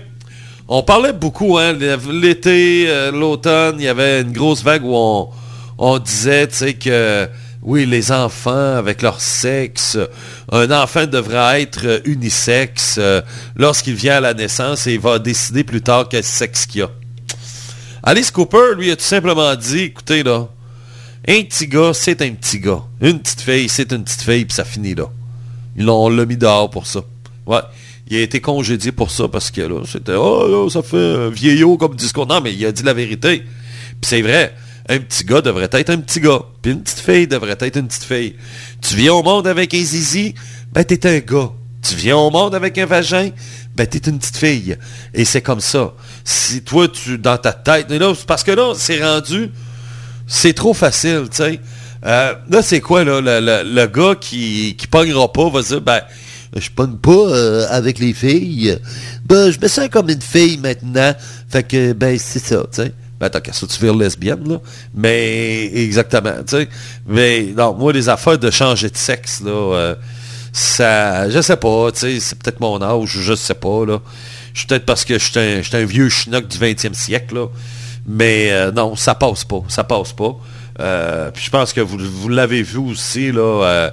on parlait beaucoup, hein, l'été, l'automne, il y avait une grosse vague où on, on disait, tu que oui, les enfants avec leur sexe, un enfant devrait être unisexe euh, lorsqu'il vient à la naissance et il va décider plus tard quel sexe qu'il a. Alice Cooper, lui, a tout simplement dit, écoutez là, un petit gars, c'est un petit gars. Une petite fille, c'est une petite fille, puis ça finit là. Ils on l'a mis dehors pour ça. Ouais. Il a été congédié pour ça parce que là, c'était Oh là, ça fait un vieillot comme discours. Non, mais il a dit la vérité. Puis c'est vrai. Un petit gars devrait être un petit gars. Puis une petite fille devrait être une petite fille. Tu viens au monde avec un zizi, ben t'es un gars. Tu viens au monde avec un vagin, ben t'es une petite fille. Et c'est comme ça. Si toi, tu dans ta tête, parce que là, c'est rendu, c'est trop facile, tu sais. Euh, là, c'est quoi, là, le, gars qui, qui pognera pas va dire, ben, je pogne pas euh, avec les filles. Ben, je me sens comme une fille maintenant. Fait que, ben, c'est ça, tu sais. Ben, tant qu'à ça, tu vires lesbienne, là. Mais, exactement, tu sais. Mais, non, moi, les affaires de changer de sexe, là, euh, ça, je sais pas, tu sais, c'est peut-être mon âge, je sais pas, là. Je suis peut-être parce que je suis un, vieux schnock du 20e siècle, là. Mais euh, non, ça passe pas, ça passe pas. Euh, puis je pense que vous, vous l'avez vu aussi, là. euh,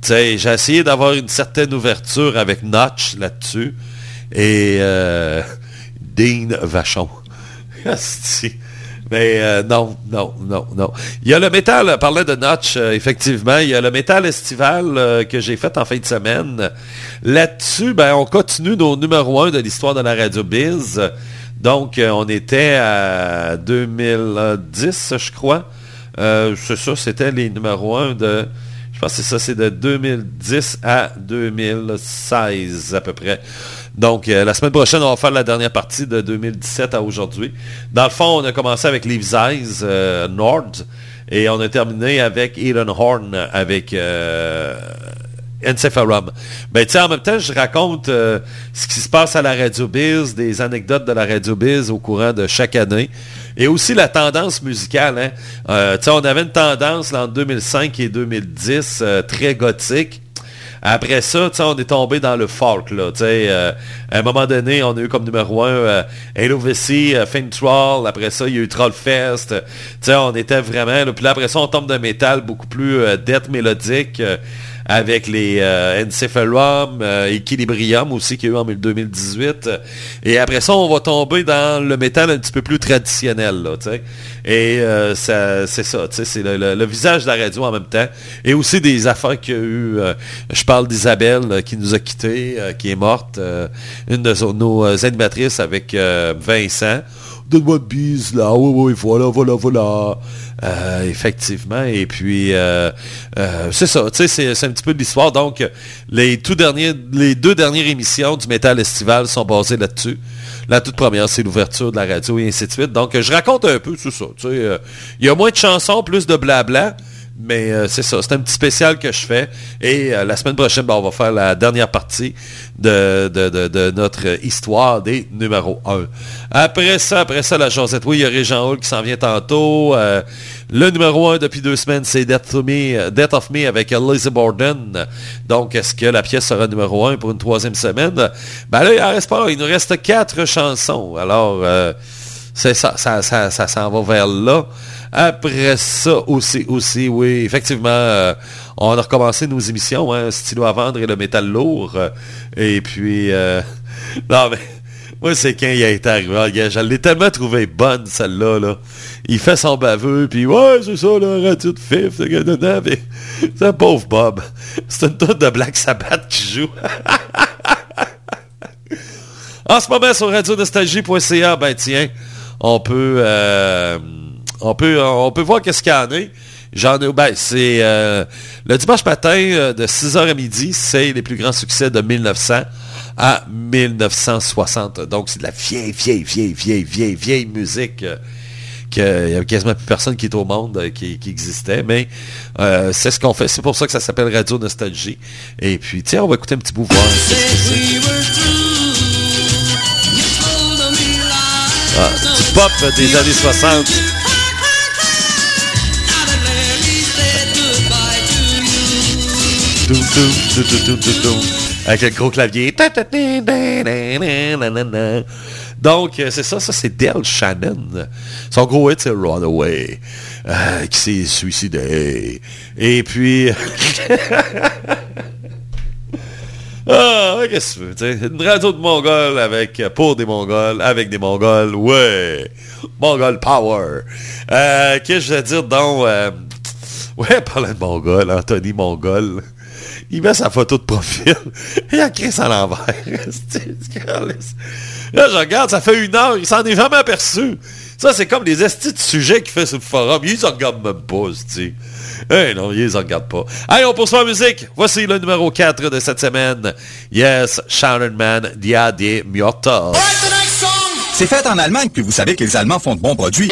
tu sais, j'ai essayé d'avoir une certaine ouverture avec Notch là-dessus. Et Dean Vachon. Mais euh, non, non, non, non. Il y a le métal, parlant de Notch, euh, effectivement, il y a le métal estival euh, que j'ai fait en fin de semaine. Là-dessus, ben, on continue nos numéro 1 de l'histoire de la radio Biz. Donc, on était à 2010, je crois. C'est ça, c'était les numéros 1 de... Je pense que c'est ça, c'est de 2010 à 2016 à peu près. Donc, euh, la semaine prochaine, on va faire la dernière partie de 2017 à aujourd'hui. Dans le fond, on a commencé avec Leaves Eyes, euh, Nord, et on a terminé avec Elon Horn, avec euh, Encephalum. Ben, tu en même temps, je raconte euh, ce qui se passe à la Radio Biz, des anecdotes de la Radio Biz au courant de chaque année. Et aussi la tendance musicale. Hein. On avait une tendance là, en 2005 et 2010 euh, très gothique. Après ça, on est tombé dans le folk, là, euh, à un moment donné, on a eu comme numéro un euh, Halo VC, euh, Troll, après ça, il y a eu Trollfest, on était vraiment, puis là, après ça, on tombe d'un métal beaucoup plus euh, death mélodique, euh, avec les euh, Encephalum, Equilibrium aussi, qu'il y a eu en 2018, et après ça, on va tomber dans le métal un petit peu plus traditionnel, là, et euh, ça, c'est ça, c'est le, visage de la radio en même temps, et aussi des affaires qu'il y a eu, euh, je parle d'Isabelle euh, qui nous a quittés, qui est morte, une de nos euh, animatrices avec Vincent. Donne-moi une bise là, oui, oui, voilà, voilà, voilà. Effectivement, et puis c'est ça, c'est, un petit peu de l'histoire. Donc, les derniers, les deux dernières émissions du Métal Estival sont basées là-dessus. La toute première, c'est l'ouverture de la radio et ainsi de suite. Donc, je raconte un peu tout ça. Sais, euh, il y a moins de chansons, plus de blabla. Mais euh, c'est ça, c'est un petit spécial que je fais. Et euh, la semaine prochaine, ben, on va faire la dernière partie de, notre histoire des numéros 1. Après ça, après ça, la Josette, oui, il y a Régent Hall qui s'en vient tantôt. Le numéro 1 depuis deux semaines, c'est Death, Death of Me avec Lizzie Borden. Donc, est-ce que la pièce sera numéro 1 pour une troisième semaine? Ben là, il en reste pas. Il nous reste quatre chansons. Alors, euh, c'est ça, ça, ça, ça s'en va vers là. Après ça aussi, oui, effectivement, euh, on a recommencé nos émissions, hein, stylo à vendre et le métal lourd. et puis, euh, non mais, moi c'est quand il a été arrivé, ah, gars, je l'ai tellement trouvé bonne celle-là, là. Il fait son baveux, puis ouais, c'est ça, la radio de fif, c'est un pauvre Bob. C'est une tonne de Black Sabbath qui joue. En ce moment, sur radionostalgie.ca, ben tiens, on peut, euh, on peut, on peut voir qu'est-ce qu'il y en a. J'en ai, ben, c'est euh, le dimanche matin euh, de 6h à midi, c'est les plus grands succès de 1900 à 1960. Donc, c'est de la vieille, vieille, vieille, vieille, vieille, vieille musique. euh, qu'il y avait quasiment plus personne qui est au monde euh, qui, qui existait, mais euh, c'est ce qu'on fait. C'est pour ça que ça s'appelle Radio Nostalgie. Et puis, tiens, on va écouter un petit bout voir. Ah, du pop des années 60. Doum, doum, doum, Avec le gros clavier. Donc, c'est ça, ça c'est Del Shannon. Son gros hit, c'est Runaway, euh, qui s'est suicidé. Et puis... Ah, qu'est-ce que tu veux, tu sais, Une radio de Mongols avec, euh, pour des Mongols, avec des Mongols, ouais. Mongol Power. Euh, qu'est-ce que je veux dire donc, ouais, parlant de Mongol, Anthony Mongol, il met sa photo de profil, et il a créé ça à l'envers. Là, je regarde, ça fait une heure, il s'en est jamais aperçu. Ça, c'est comme les estis de sujets qu'il fait sur le forum. Ils ne regardent même pas, tu Eh non, ils ne regardent pas. Allez, on poursuit en musique. Voici le numéro 4 de cette semaine. Yes, Sharon Man, Dia de Miotta. C'est fait en Allemagne, puis vous savez que les Allemands font de bons produits.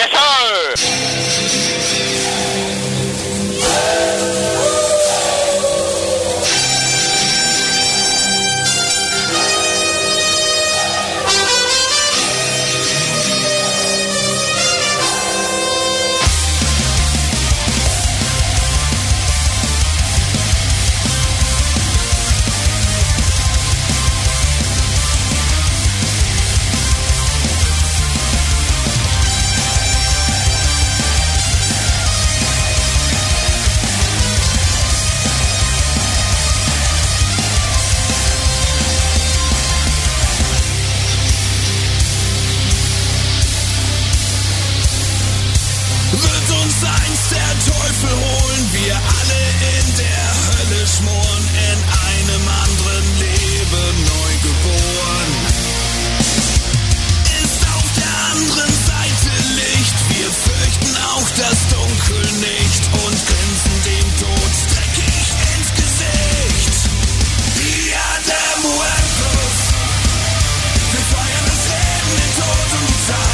Seins der Teufel holen wir alle in der Hölle schmoren, in einem anderen Leben neu geboren. Ist auf der anderen Seite Licht, wir fürchten auch das Dunkel nicht und grinsen dem Tod dreckig ins Gesicht. Die Adam wir feiern das Leben, den Tod und die Zeit.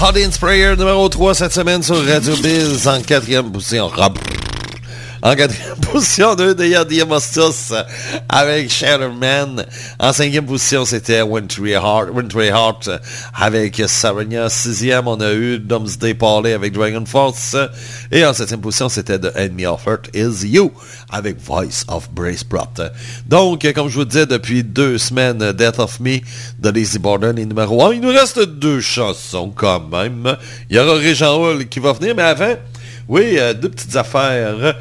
Hot Sprayer numéro 3 cette semaine sur Radio Biz en quatrième position. En quatrième position, deux Dia Diamostus avec Shatterman. En cinquième position, c'était Wintry Heart, Wintry Heart avec Saranya. Sixième, on a eu Domesday Parley avec Dragon Force. Et en septième position, c'était The Enemy of Earth Is You avec Voice of Brace Brot. Donc, comme je vous disais depuis deux semaines, Death of Me de Lazy Borden est numéro 1. Il nous reste deux chansons quand même. Il y aura Régent Hall qui va venir, mais avant, oui, euh, deux petites affaires.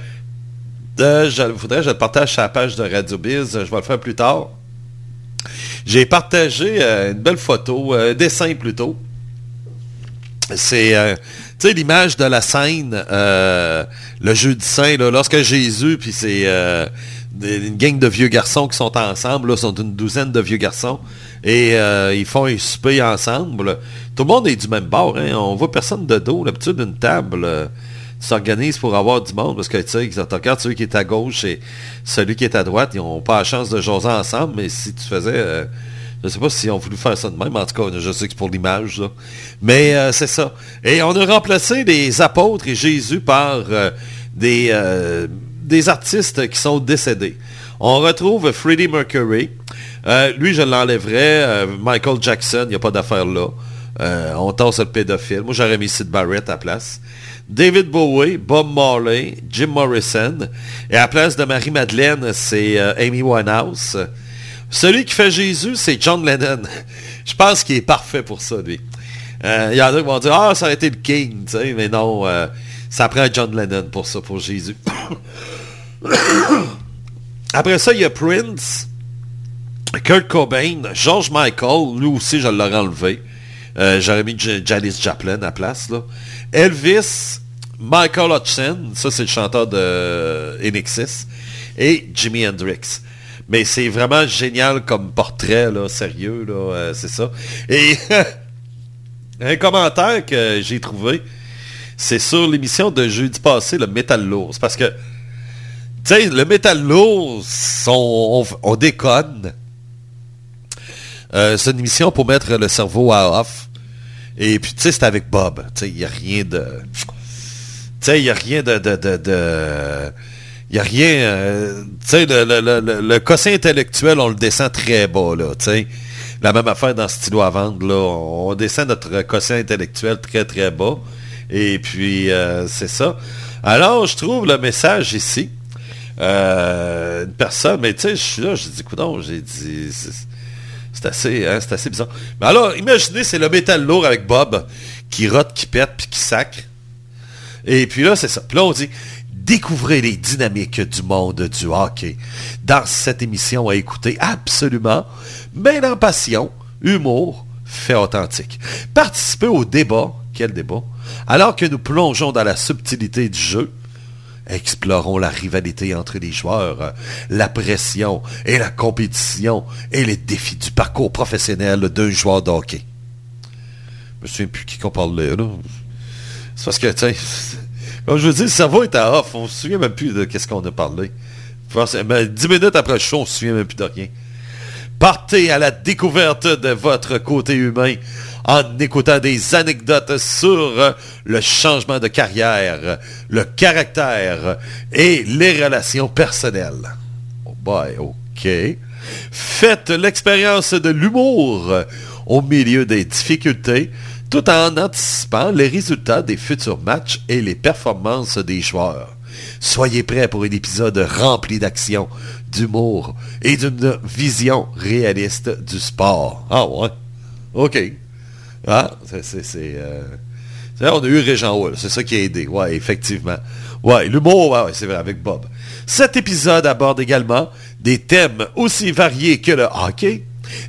Euh, je voudrais je le partage sur la page de Radio Biz. Je vais le faire plus tard. J'ai partagé euh, une belle photo, un dessin plutôt. C'est euh, l'image de la scène, euh, le jeudi saint, lorsque Jésus, puis c'est euh, une gang de vieux garçons qui sont ensemble, là, sont une douzaine de vieux garçons, et euh, ils font un souper ensemble. Tout le monde est du même bord, hein, on voit personne de dos. L'habitude d'une table euh, s'organise pour avoir du monde, parce que tu sais, tu regardes celui qui est à gauche et celui qui est à droite, ils n'ont pas la chance de jaser ensemble, mais si tu faisais... euh, je sais pas si on voulu faire ça de même. En tout cas, je sais que c'est pour l'image. Mais euh, c'est ça. Et on a remplacé les apôtres et Jésus par euh, des, des artistes qui sont décédés. On retrouve Freddie Mercury. Lui, je l'enlèverais. Michael Jackson, il n'y a pas d'affaire là. On tasse le pédophile. Moi, j'aurais mis Sid Barrett à la place. David Bowie, Bob Marley, Jim Morrison. Et à la place de Marie-Madeleine, c'est euh, Amy Winehouse. Celui qui fait Jésus, c'est John Lennon. Je pense qu'il est parfait pour ça, lui. Euh, Il y en a qui vont dire, ah, ça aurait été le King, tu sais, mais non, euh, ça prend John Lennon pour ça, pour Jésus. Après ça, il y a Prince, Kurt Cobain, George Michael, lui aussi, je l'aurais enlevé. J'aurais mis J- Janis Joplin à la place, là. Elvis, Michael Hutchison, ça c'est le chanteur de Enixis, et Jimi Hendrix. Mais c'est vraiment génial comme portrait, là, sérieux, euh, c'est ça. Et un commentaire que j'ai trouvé, c'est sur l'émission de jeudi passé, le Metal parce que, tu sais, le Metal on déconne. Euh, c'est une émission pour mettre le cerveau à off. Et puis, tu sais, c'est avec Bob. Tu sais, il n'y a rien de... Tu sais, il n'y a rien de... il n'y a rien... euh, tu sais, le, le, intellectuel, on le descend très bas, là, tu sais. La même affaire dans Stylo à vendre, là. On descend notre quotient intellectuel très, très bas. Et puis, euh, c'est ça. Alors, je trouve le message ici. Euh, une personne, mais tu sais, je suis là, j'ai dit, coudonc, j'ai dit... c'est- assez, hein, c'est assez bizarre. Mais alors, imaginez, c'est le métal lourd avec Bob qui rote, qui pète, puis qui sacre. Et puis là, c'est ça. Puis là, on dit, découvrez les dynamiques du monde du hockey dans cette émission à écouter absolument, mais en passion, humour, fait authentique. Participez au débat. Quel débat? Alors que nous plongeons dans la subtilité du jeu, Explorons la rivalité entre les joueurs, la pression et la compétition et les défis du parcours professionnel d'un joueur de hockey. Je me souviens plus qui qu'on parle là. C'est parce que, sais, comme je veux dire, le cerveau est à off. On se souvient même plus de qu'est-ce qu'on a parlé. Dix minutes après le show, on se souvient même plus de rien. Partez à la découverte de votre côté humain en écoutant des anecdotes sur le changement de carrière, le caractère et les relations personnelles. Oh ok. Faites l'expérience de l'humour au milieu des difficultés tout en anticipant les résultats des futurs matchs et les performances des joueurs. Soyez prêts pour un épisode rempli d'action, d'humour et d'une vision réaliste du sport. Ah ouais? OK. Ah, c'est... euh, on a eu Régent Hall, c'est ça qui a aidé. Ouais, effectivement. Ouais, l'humour, ouais, c'est vrai, avec Bob. Cet épisode aborde également des thèmes aussi variés que le hockey,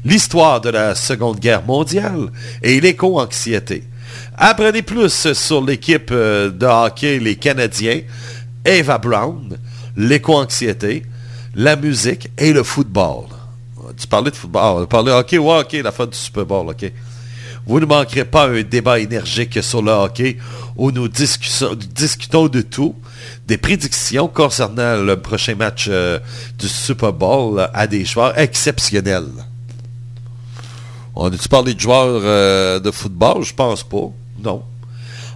l'histoire de la Seconde Guerre mondiale et l'éco-anxiété. Apprenez plus sur l'équipe euh, de hockey Les Canadiens, Eva Brown, l'éco-anxiété, la musique et le football. Tu parlais de football. On parlé de hockey, ouais, ok, la fin du Super Bowl, ok. Vous ne manquerez pas un débat énergique sur le hockey où nous discutons de tout, des prédictions concernant le prochain match euh, du Super Bowl à des joueurs exceptionnels. On a-tu parlé de joueurs euh, de football? Je pense pas. Non.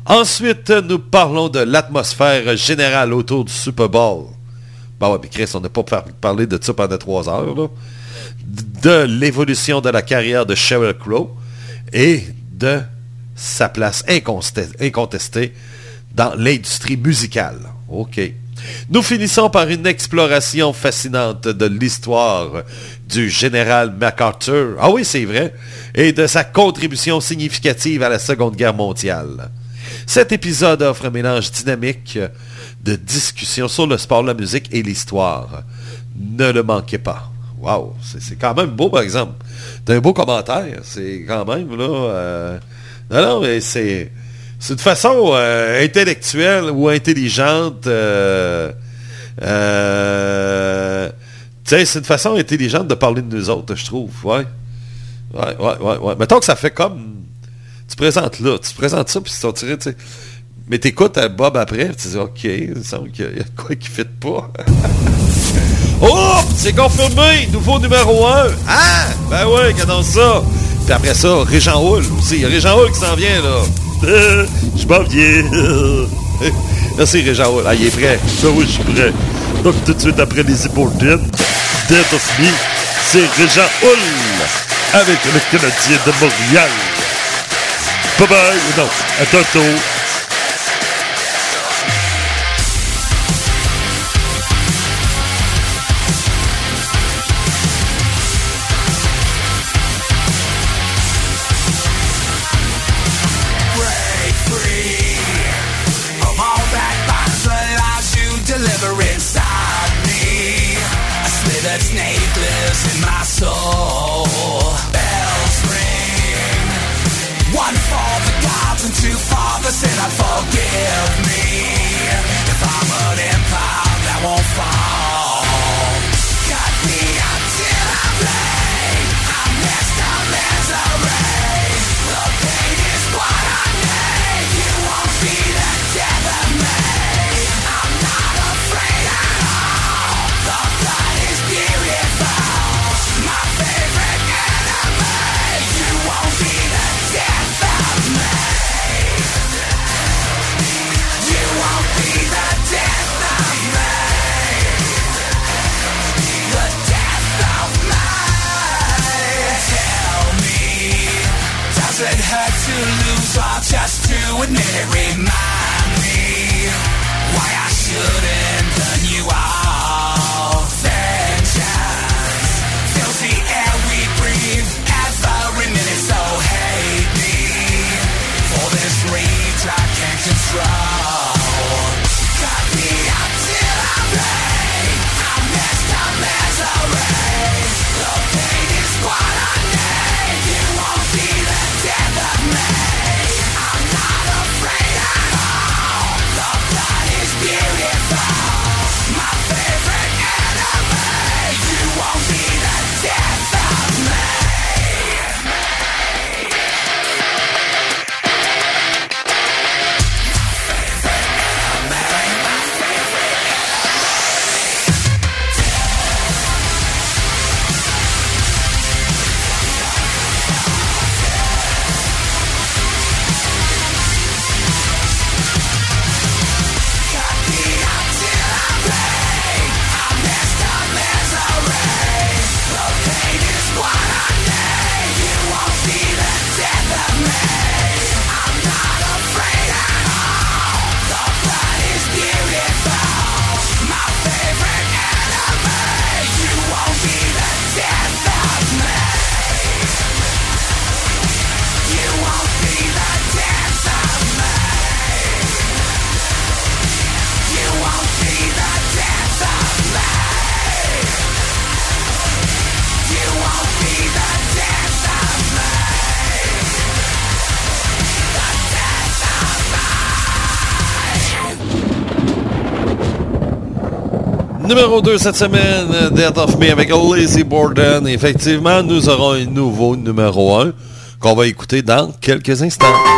Ensuite, nous parlons de l'atmosphère générale autour du Super Bowl. Ben ouais, mais Chris, on n'a pas par- parlé de ça pendant trois heures. De l'évolution de la carrière de Sheryl Crow et de sa place incontestée, dans l'industrie musicale. Nous finissons par une exploration fascinante de l'histoire du général MacArthur. Ah oui, c'est vrai. Et de sa contribution significative à la Seconde Guerre mondiale. Cet épisode offre un mélange dynamique de discussion sur le sport, la musique et l'histoire. Ne le manquez pas. Wow, c'est quand même beau, par exemple. T'as un beau commentaire. C'est quand même, là... euh, Non, non, mais c'est... C'est une façon euh, intellectuelle ou intelligente... euh, euh, tu sais, c'est une façon intelligente de parler de nous autres, je trouve. Ouais. Ouais, ouais, ouais, ouais. Mettons que ça fait comme... Tu présentes là, tu présentes ça, puis tu t'en tiré, tu sais. Mais t'écoutes Bob après, tu dis, OK, il me semble qu'il y a de quoi qui ne fit pas. oh! C'est confirmé! Nouveau numéro 1! Ah! Ben ouais, regardons ça! Puis après ça, Régent Hull aussi. Il y a Régent Hull qui s'en vient, là. Je m'en viens. Merci, Régent Hull. Ah, il est prêt. Ça oui, je suis prêt. Donc tout de suite après les Immortels, Death of Me, c'est Régent Hull avec le Canadien de Montréal. Bye bye. Non, à tantôt. The sinner. Numéro 2 cette semaine, Death of Me avec Lazy Borden. Effectivement, nous aurons un nouveau numéro 1 qu'on va écouter dans quelques instants.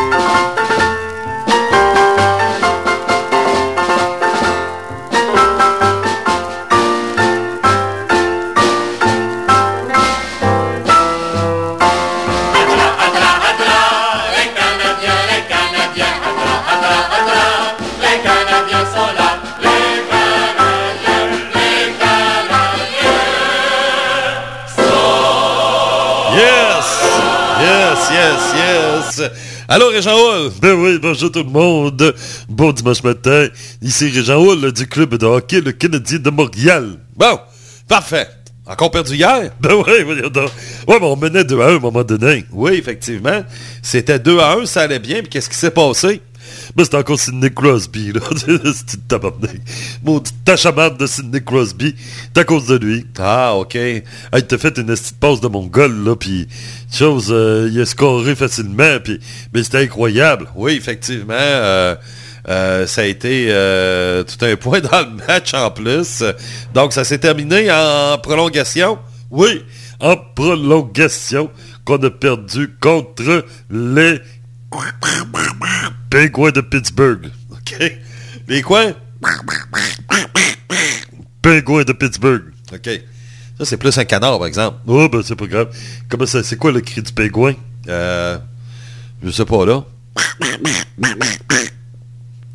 Allô, Régent Hall! Ben oui, bonjour tout le monde. Bon dimanche matin. Ici Régent Hall du club de hockey Le Canadien de Montréal. Bon, parfait. Encore perdu hier? Ben oui. Ouais, mais on menait 2 à 1 à un moment donné. Oui, effectivement. C'était 2 à 1, ça allait bien, puis qu'est-ce qui s'est passé? Ben c'est encore Sidney Crosby, là. c'est tabarnak. Mon tachamade de Sidney Crosby. C'est à cause de lui. Ah, OK. Hey, t'as fait une petite passe de mon goal, là, puis chose, euh, il a scoré facilement, puis mais c'était incroyable. Oui, effectivement. euh, euh, ça a été euh, tout un point dans le match en plus. Donc, ça s'est terminé en prolongation? Oui, en prolongation qu'on a perdu contre les Penguins de Pittsburgh. OK. Les coins? Penguins de Pittsburgh. OK. Ça, c'est plus un canard, par exemple. Oh, ben c'est pas grave. Comment ça, c'est quoi le cri du pingouin? Euh, je sais pas, là.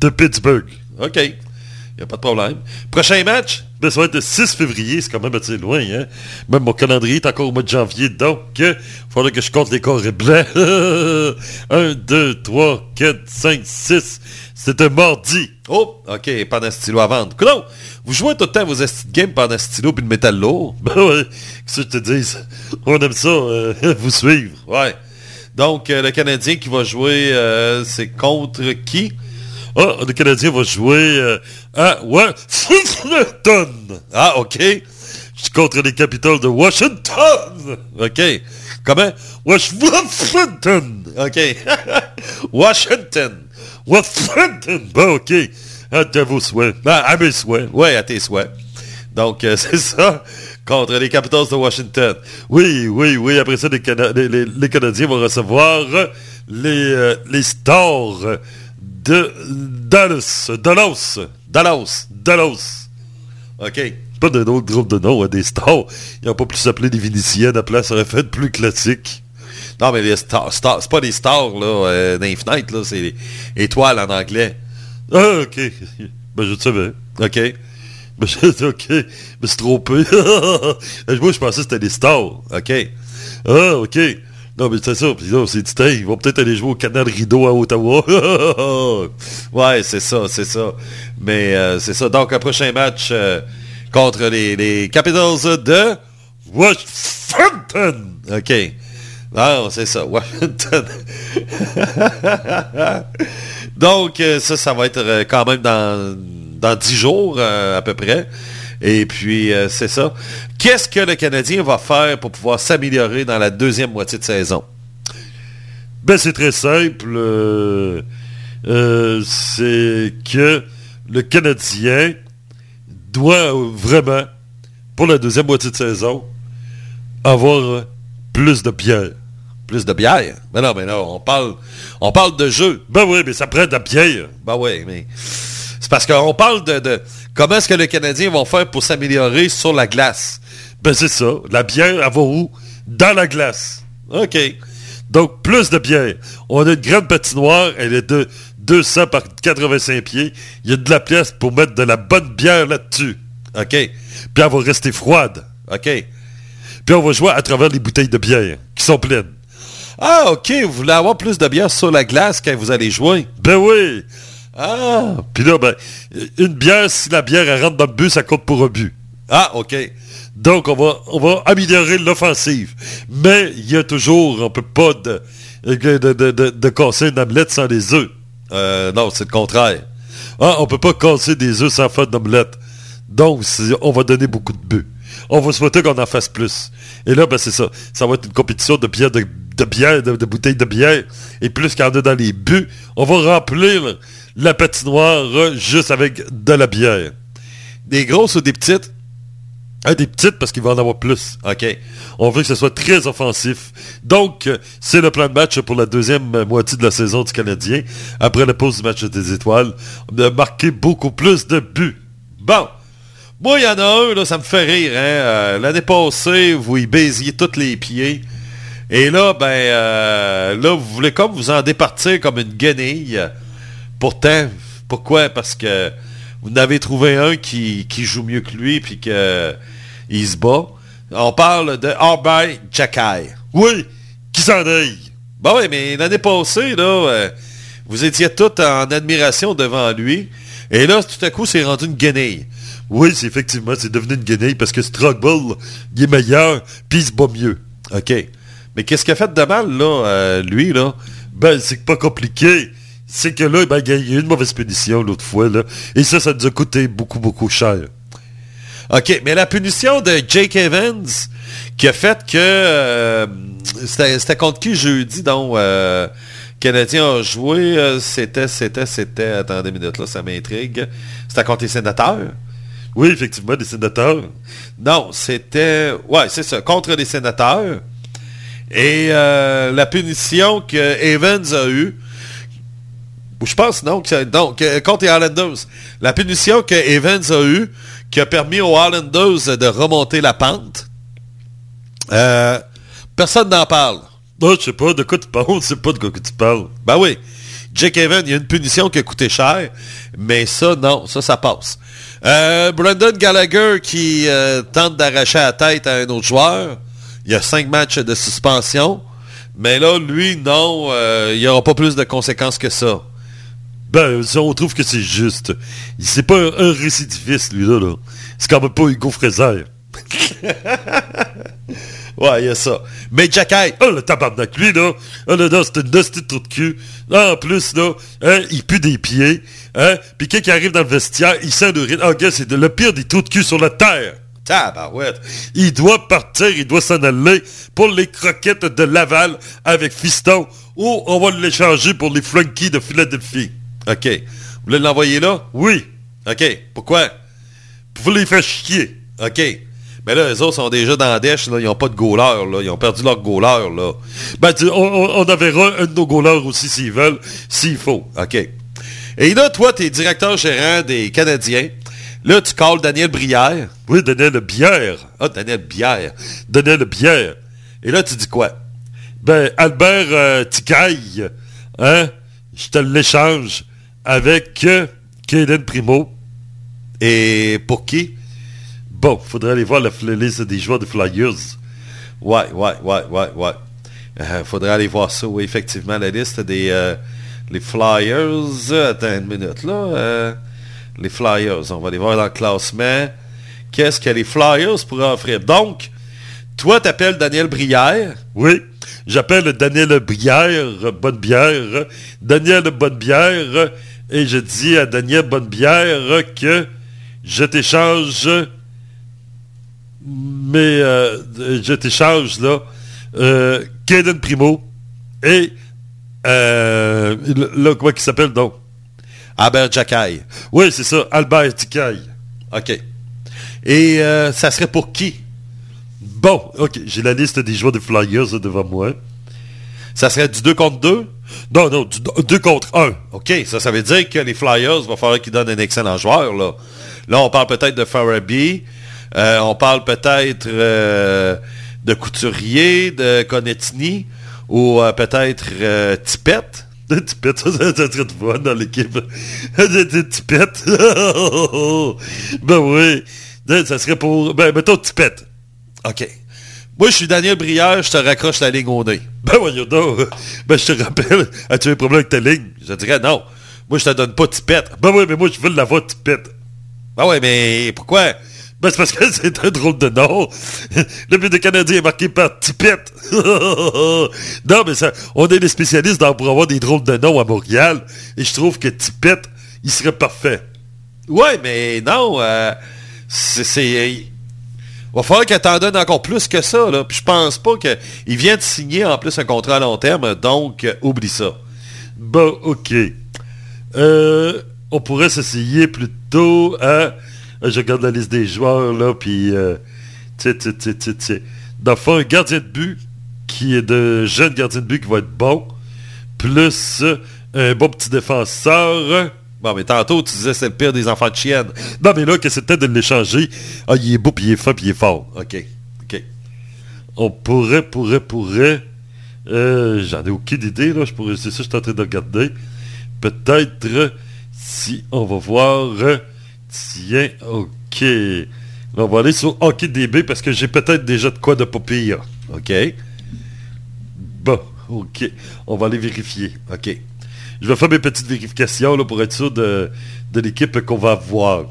De Pittsburgh. OK. Y a pas de problème. Prochain match? Ben, ça va être le 6 février, c'est quand même assez loin, hein. Même mon calendrier est encore au mois de janvier, donc il faudrait que je compte les carrés blancs. 1, 2, 3, 4, 5, 6. C'est un mardi. Oh, OK, pendant stylo à vendre. Coudon, vous jouez tout le temps vos esti de games pendant stylo puis le métal lourd? Ben ouais, qu'est-ce que je te dis? On aime ça, euh, vous suivre. Ouais. Donc, euh, le Canadien qui va jouer, euh, c'est contre qui? Ah, le Canadien jouer euh, à Washington. Ah, OK. Je suis contre les Capitals de Washington. OK. Comment? Washington. OK. Washington. Washington. Bon, OK. À vos souhaits. Ben, à mes souhaits. Ouais, à tes souhaits. Donc, euh, c'est ça. Contre les Capitals de Washington. Oui, oui, oui. Après ça, les Canadiens vont recevoir les, euh, les stars de Dallas. Dallas. Dallas. Dallas. OK. Pas d'un autre groupe de noms, hein, des stars. Ils n'ont pas pu s'appeler des Vénitiennes. Place, ça aurait fait plus classique. Non, mais les stars, stars- c'est pas des stars, là, euh, dans les fenêtres, là. C'est les étoiles en anglais. Ah, OK. Ben, je le savais. OK. Ben, je, OK. Je me suis trompé. Moi, je pensais que c'était des stars. OK. Ah, OK. Non, mais c'est ça. Puis là, c'est dit, hey, ils vont peut-être aller jouer au Canal Rideau à Ottawa. ouais, c'est ça, c'est ça. Mais euh, c'est ça. Donc, un prochain match euh, contre les, les Capitals de... Washington. OK. Non, c'est ça, Washington. Donc, euh, ça, ça va être quand même dans, dans 10 jours, à peu près. Et puis, euh, c'est ça. Qu'est-ce que le Canadien va faire pour pouvoir s'améliorer dans la deuxième moitié de saison? Ben, c'est très simple. euh, euh, c'est que le Canadien doit vraiment, pour la deuxième moitié de saison, avoir plus de bière. Plus de bière? Mais non, mais non, on parle, on parle de jeu. Ben oui, mais ça prend de la bière. Ben oui, mais c'est parce qu'on parle de, de comment est-ce que les Canadiens vont faire pour s'améliorer sur la glace? Ben c'est ça. La bière, elle va où? Dans la glace. OK. Donc, plus de bière. On a une grande patinoire, elle est de 200 par 85 pieds. Il y a de la place pour mettre de la bonne bière là-dessus. OK. Puis elle va rester froide. OK. Puis on va jouer à travers les bouteilles de bière qui sont pleines. Ah, OK, vous voulez avoir plus de bière sur la glace quand vous allez jouer? Ben oui! Ah! Puis là, ben, une bière, si la bière elle rentre dans le but, ça compte pour un but. Ah, OK. Donc, on va, on va améliorer l'offensive. Mais il y a toujours, on peut pas de, de, de, de, de casser une omelette sans les œufs. Euh, non, c'est le contraire. Ah, on peut pas casser des œufs sans faire d'omelette. Donc, on va donner beaucoup de buts. On va souhaiter qu'on en fasse plus. Et là, ben, c'est ça. Ça va être une compétition de bière, de, de bière, de, de bouteilles de bière. Et plus qu'il y en a dans les buts, on va remplir la patinoire juste avec de la bière. Des grosses ou des petites? Ah, des petites parce qu'il va en avoir plus. OK. On veut que ce soit très offensif. Donc, euh, c'est le plan de match pour la deuxième moitié de la saison du Canadien. Après la pause du match des étoiles, de marquer beaucoup plus de buts. Bon. Moi, il y en a un, là, ça me fait rire. Hein? Euh, L'année passée, vous y baisiez tous les pieds. Et là, ben, euh, là, vous voulez comme vous en départir comme une guenille. Pourtant, pourquoi? Parce que vous en avez trouvé un qui, qui joue mieux que lui, puis que il se bat. On parle de Arbay Jackay. Oui, qui s'en aille. Bah oui, mais l'année passée, là, euh, vous étiez tous en admiration devant lui. Et là, tout à coup, c'est rendu une guenille. Oui, c'est effectivement, c'est devenu une guenille parce que Struggle, il est meilleur, puis il se bat mieux. OK. Mais qu'est-ce qu'il a fait de mal, là, euh, lui, là? Ben, c'est pas compliqué. C'est que là, ben, il y a eu une mauvaise punition l'autre fois, là. Et ça, ça nous a coûté beaucoup, beaucoup cher. OK, mais la punition de Jake Evans qui a fait que... euh, c'était c'était contre qui jeudi, donc... Euh, Canadien a joué, euh, c'était, c'était, c'était... Attendez une minute, là, ça m'intrigue. C'était contre les sénateurs? Oui, effectivement, des sénateurs. Non, c'était... Ouais, c'est ça, contre les sénateurs. Et euh, la punition que Evans a eue, ou je pense non, que, donc, contre les Islanders, la punition que Evans a eue, qui a permis aux Islanders de remonter la pente, euh, personne n'en parle. Non, je sais pas de quoi tu parles, je sais pas de quoi que tu parles. Ben oui, Jake Evans, il y a une punition qui a coûté cher, mais ça, non, ça, ça passe. Euh, Brandon Gallagher qui euh, tente d'arracher la tête à un autre joueur. Il y a cinq matchs de suspension. Mais là, lui, non, euh, il n'y aura pas plus de conséquences que ça. Ben, on trouve que c'est juste. C'est pas un, récidiviste, lui, là. C'est quand même pas Hugo Fraser. Ouais, il y a ça. Mais Jacky, Oh, le tabarnak, lui, là. Oh, là, là, c'est une de de cul. Ah, en plus, là, hein, il pue des pieds. Hein, puis quelqu'un qui arrive dans le vestiaire, il sent l'urine. Ah, gars, c'est de- le pire des trous de cul sur la terre. tabarouette. Il doit partir, il doit s'en aller pour les croquettes de Laval avec Fiston ou on va l'échanger pour les flunkies de Philadelphie. OK. Vous voulez l'envoyer là? Oui, OK. Pourquoi? pour les faire chier. OK. Mais là, les autres sont déjà dans la dèche, là. Ils n'ont pas de goaler, là. Ils ont perdu leur goaler, là. Ben, on enverra un de nos goalers aussi s'ils veulent, s'il faut. OK. Et là, toi, tu es directeur gérant des Canadiens. Là, tu calls Daniel Brière. Oui, Daniel Bière. Ah, Daniel Bière. Daniel Bière. Et là, tu dis quoi? Ben, Albert euh, Ticaille, hein, je te l'échange avec euh, Kaden Primo. Et pour qui? Bon, faudrait aller voir la, liste des joueurs des Flyers. Ouais, ouais, ouais, ouais, ouais. Euh, faudrait aller voir ça, oui, effectivement, la liste des euh, les Flyers. Attends une minute, là. Euh, les Flyers, on va aller voir dans le classement. Qu'est-ce que les Flyers pourraient offrir? Donc, toi, t'appelles Daniel Brière? Oui, j'appelle Daniel Brière, Bonnebière, Daniel Bonnebière, et je dis à Daniel Bonnebière que je t'échange, mais euh, je t'échange là, euh, Kaden Primo et euh, là, comment il s'appelle donc? Albert Jackay. Oui, c'est ça, Albert Ticaille. OK. Et euh, ça serait pour qui? Bon, ok, j'ai la liste des joueurs des Flyers devant moi. Ça serait du 2 contre 2? Non, non, 2 contre 1. OK, ça, ça veut dire que les Flyers, va falloir qu'ils donnent un excellent joueur, là. Là, on parle peut-être de Farabee. Euh, on parle peut-être euh, de Couturier, de Conettini, ou euh, peut-être euh, Tipette. Tipette, ça, ça, ça serait de fun dans l'équipe. Tipette. ben oui. Ça serait pour... Ben, mettons Tipette. OK. Moi, je suis Daniel Brière, je te raccroche la ligne au nez. Ben voyons donc. Ben je te rappelle, as-tu un problème avec ta ligne? Je dirais non. Moi, je te donne pas Tipette. Ben oui, mais moi, je veux l'avoir Tipette. Ben ouais, mais pourquoi? Ben c'est parce que c'est un drôle de nom. Le but de Canadien est marqué par Tipette. non, mais ça, on est des spécialistes dans, pour avoir des drôles de noms à Montréal. Et je trouve que Tipette, il serait parfait. Ouais, mais non. euh, c'est... va falloir qu'elle t'en donne encore plus que ça. Là. Puis je pense pas qu'il vient de signer en plus un contrat à long terme, donc euh, oublie ça. Bon, ok. Euh, on pourrait s'essayer plutôt à euh, je regarde la liste des joueurs, là, puis, euh, un gardien de but qui est de jeune gardien de but qui va être bon, plus un bon petit défenseur. Bon, mais tantôt, tu disais c'est le pire des enfants de chienne. Non, mais là, que peut-être de l'échanger. Ah, il est beau, puis il est fin, puis il est fort. OK. OK. On pourrait, pourrait, pourrait. euh, J'en ai aucune idée, là. Je pourrais, c'est ça, je suis en train de regarder. Peut-être, si on va voir. tiens, ok. On va aller sur HockeyDB parce que j'ai peut-être déjà de quoi de pas pire. OK. Bon, ok. On va aller vérifier. OK. Je vais faire mes petites vérifications là, pour être sûr de, de l'équipe qu'on va voir.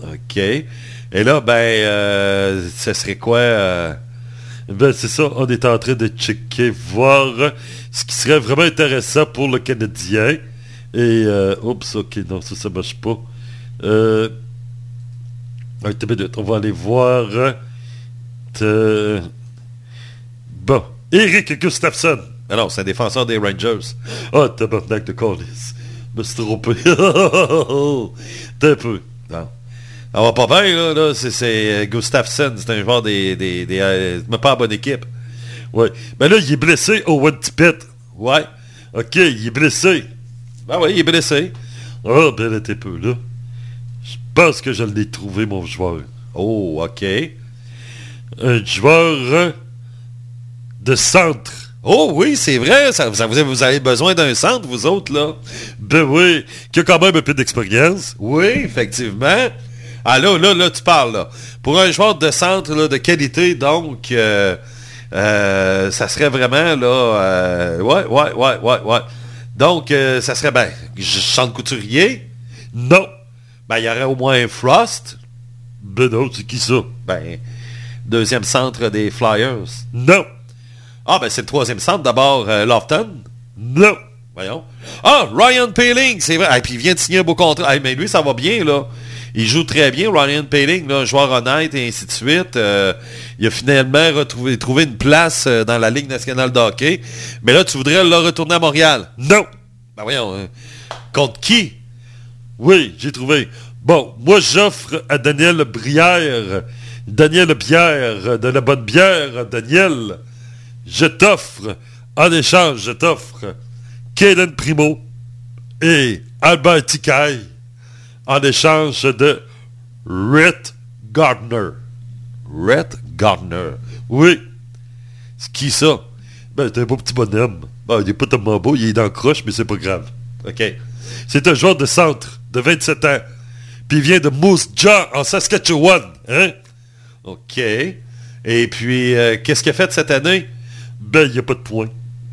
OK. Et là, ben, euh, ce serait quoi? euh, Ben, c'est ça, on est en train de checker, voir ce qui serait vraiment intéressant pour le Canadien. Et, euh, oups, ok, non, ça, ça marche pas. Euh, on va aller voir. euh, Bon, Eric Gustafsson. Alors, c'est un défenseur des Rangers. Ah, tabarnak de Corliss. Je me suis trompé. T'es peu. Non. Ça va pas bien, là. là. C'est, euh, Gustafsson. C'est un joueur des... des, des euh, mais pas en bonne équipe. Ouais. Ben là, il est blessé au One Tippett. Ouais. Ok, il est blessé. Ben oui, il est blessé. Ah, ben là, t'es peu, là. Je pense que je l'ai trouvé, mon joueur. Oh, OK. Un joueur euh, de centre. Oh oui, c'est vrai. Ça, ça- vous, avez, besoin d'un centre, vous autres, là. Ben oui, qui a quand même un peu d'expérience. Oui, effectivement. Ah là, là, là, tu parles, là. Pour un joueur de centre, là, de qualité, donc, euh, euh, ça serait vraiment, là, euh, ouais, ouais, ouais, ouais, ouais. Donc, ça serait, ben, je chante couturier? Non. Ben, il y aurait au moins un Frost. Ben non, c'est qui ça? Ben, deuxième centre des Flyers. Non. Ah, ben, c'est le troisième centre. D'abord, euh, Lofton. Non. Voyons. Ah, Ryan Paling, c'est vrai. Et puis il vient de signer un beau contrat. Ah, mais lui, ça va bien, là. Il joue très bien, Ryan Paling, là, un joueur honnête et ainsi de suite. Euh, il a finalement retrouvé, trouvé une place euh, dans la Ligue nationale de hockey. Mais là, tu voudrais le retourner à Montréal? Non. Ben voyons. euh, contre qui? Oui, j'ai trouvé. Bon, moi, j'offre à Daniel Brière, Daniel Bière, de la bonne bière, Daniel, je t'offre, en échange, je t'offre Kaden Primo et Albert Tikai en échange de Rhett Gardner. Rhett Gardner. Oui, C'est qui ça? ben, c'est un beau petit bonhomme. Ben, il est pas tellement beau, il est dans le croche, mais c'est pas grave. OK. C'est un joueur de centre de 27 ans. Puis il vient de Moose Jaw en Saskatchewan. Hein? OK. Et puis, euh, qu'est-ce qu'il a fait cette année? Ben, il n'y a pas de points.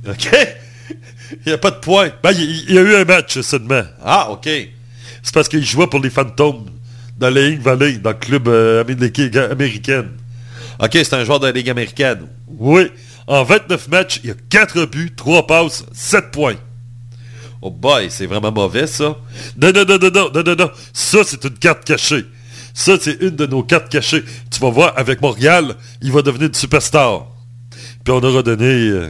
OK? il n'y a pas de point. Ben, il, y a eu un match seulement. Ah, OK. C'est parce qu'il jouait pour les Phantoms dans la Ligue Valley, dans le club euh, américain- américain. OK, c'est un joueur de la Ligue américaine. Oui, en 29 matchs, il y a 4 buts, 3 passes, 7 points. Oh boy, c'est vraiment mauvais, ça. Non, non, non, non, non, non, non, non. Ça, c'est une carte cachée. Ça, c'est une de nos cartes cachées. Tu vas voir, avec Montréal, il va devenir une superstar. Puis on aura donné... euh,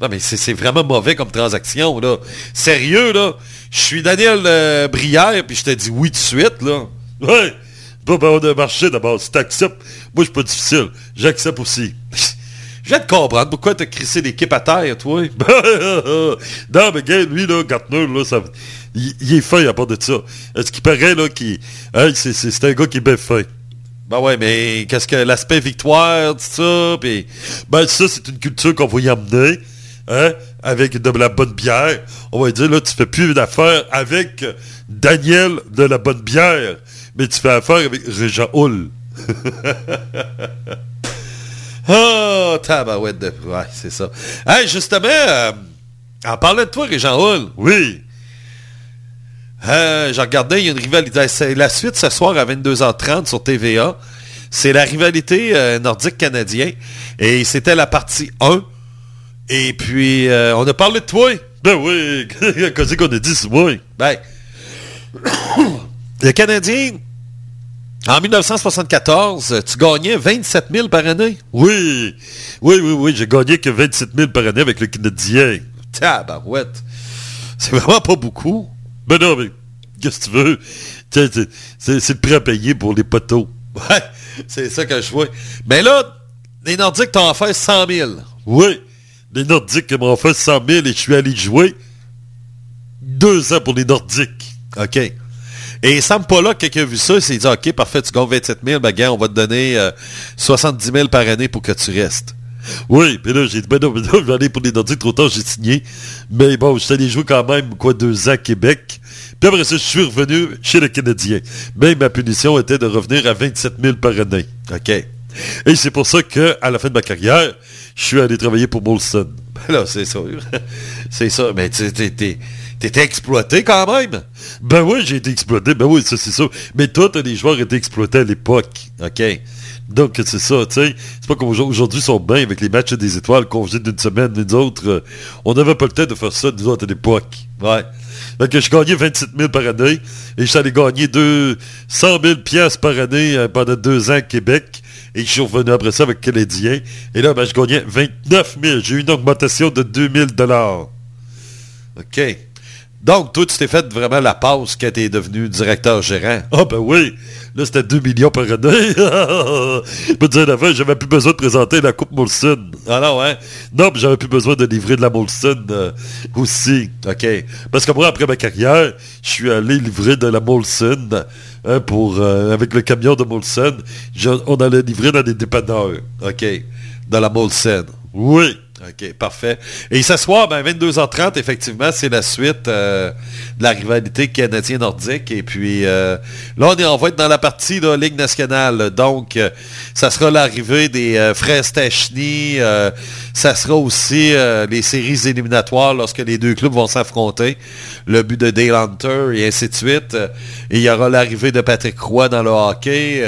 Non, mais c'est vraiment mauvais comme transaction, là. Sérieux, là. Je suis Daniel euh, Brière, puis je te dis oui tout de suite, là. Ouais. Bon, ben, on a marché d'abord. Si t'acceptes, moi, je suis pas difficile. J'accepte aussi. Je viens de comprendre pourquoi t'as crissé l'équipe à terre, toi. non, mais gars, lui, là, Gartner, là, ça, il, il est fin à part de ça. Est-ce qu'il paraît, là, qu'il, c'est, c'est, c'est un gars qui est bien fin. Ben ouais, mais qu'est-ce que l'aspect victoire, tout ça, puis... Ben, ça, c'est une culture qu'on va y amener, hein, avec de la bonne bière. On va dire, là, tu fais plus d'affaires avec Daniel de la bonne bière, mais tu fais affaire avec Régent Hull. Oh, tabarouette de... Ouais, c'est ça. Hey, justement, euh, en parlant de toi, Régent Hull, Oui. Euh, j'ai regardé, il y a une rivalité. C'est la suite ce soir à 22h30 sur TVA. C'est la rivalité euh, nordique canadien. Et c'était la partie 1. Et puis, euh, on a parlé de toi. Ben oui. Qu'est-ce qu'on a dit, c'est moi? Ben, le Canadien, en 1974, tu gagnais 27 000 par année. Oui. Oui, oui, oui. J'ai gagné que 27 000 par année avec le Canadien. Tabarouette. C'est vraiment pas beaucoup. Ben non, mais Qu'est-ce que tu veux? C'est le prêt à payer pour les poteaux. Ouais, c'est ça que je vois. Mais là, les Nordiques t'ont offert 100 000. Oui, les Nordiques m'ont offert 100 000 et je suis allé jouer deux ans pour les Nordiques. OK. Et Sam Pollock, quelqu'un a vu ça, il s'est dit, OK, parfait, tu gagnes 27 000, ben gars, on va te donner euh, 70 000 par année pour que tu restes. Oui, puis là, j'ai dit, ben non, ben non, je vais aller pour les Nordiques, trop tard, j'ai signé. Mais bon, je suis allé jouer quand même, quoi, deux ans à Québec. Puis après ça, je suis revenu chez le Canadien. Mais ma punition était de revenir à 27 000 par année. OK. Et c'est pour ça que, à la fin de ma carrière, je suis allé travailler pour Molson. Ben là, c'est sûr. c'est ça. Mais tu t'étais exploité quand même. Ben oui, j'ai été exploité. Ben oui, ça c'est ça. Mais toi, t'as des joueurs étaient exploités à l'époque. OK. Donc, c'est ça, tu sais. C'est pas comme aujourd'hui, sont bien avec les matchs des étoiles, congés d'une semaine, les autres. euh, on n'avait pas le temps de faire ça, nous autres, à l'époque. Ouais. Fait je gagnais 27 000 par année et je suis allé gagner 200 000 piastres par année euh, pendant deux ans à Québec. Et je suis revenu après ça avec Canadien. Et là, ben, je gagnais 29 000. J'ai eu une augmentation de 2 000 OK. Donc, toi, tu t'es fait vraiment la passe quand t'es devenu directeur gérant. Ah ben oui, là c'était 2 millions par année. Je peux te dire la fin, j'avais plus besoin de présenter la Coupe Molson. Ah non, hein? Non, puis j'avais plus besoin de livrer de la Molson euh, aussi. OK. Parce que moi, après ma carrière, je suis allé livrer de la Molson hein, pour, euh, avec le camion de Molson. Je- on allait livrer dans des dépanneurs. OK. De la Molson. Oui. OK, parfait. Et ce soir, ben, 22h30, effectivement, c'est la suite euh, de la rivalité canadien-nordique. Et puis, euh, là, on, est, va être dans la partie là, Ligue nationale. Donc, euh, ça sera l'arrivée des frères Stachny. ça sera aussi les séries éliminatoires lorsque les deux clubs vont s'affronter. Le but de Dale Hunter et ainsi de suite. Il y aura l'arrivée de Patrick Roy dans le hockey.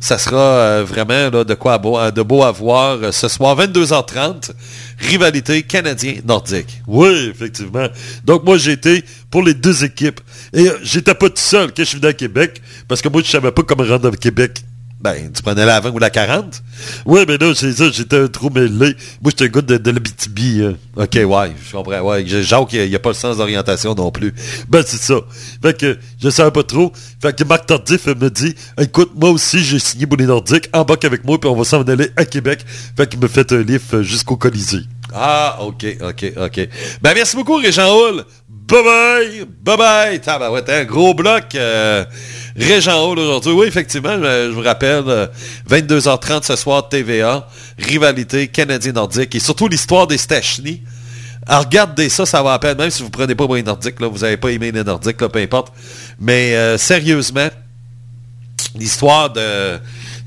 Ça sera vraiment là, de quoi beau, de beau à voir ce soir, 22h30. Rivalité canadien-nordique. Oui, effectivement. Donc moi, j'étais pour les deux équipes. Et euh, j'étais pas tout seul quand je suis venu à Québec, parce que moi, je savais pas comment rendre à Québec. Ben, tu prenais la 20 ou la 40? Oui, mais là, c'est ça, j'étais un trop mêlé. Moi, j'étais un gars de, de l'Abitibi. hein. OK, ouais, je comprends. Ouais, Jacques, il n'y a pas le sens d'orientation non plus. Ben, c'est ça. Fait que je savais pas trop. Fait que Marc Tardif me dit, écoute, moi aussi, j'ai signé pour les Nordiques, embarque avec moi, puis on va s'en aller à Québec. Fait qu'il me fait un livre euh, jusqu'au Colisée. Ah, OK, OK, OK. Ben, merci beaucoup, Régent Hull. Bye-bye! Bye-bye! Tabarouette, un gros bloc. Euh, Régent Hall aujourd'hui. Oui, effectivement, je, vous rappelle, euh, 22h30 ce soir, TVA, rivalité canadien-nordique et surtout l'histoire des Stachny. Regardez ça, ça va à peine. Même si vous prenez pas les Nordiques, là, vous n'avez pas aimé les Nordiques, là, peu importe. Mais euh, sérieusement, l'histoire de...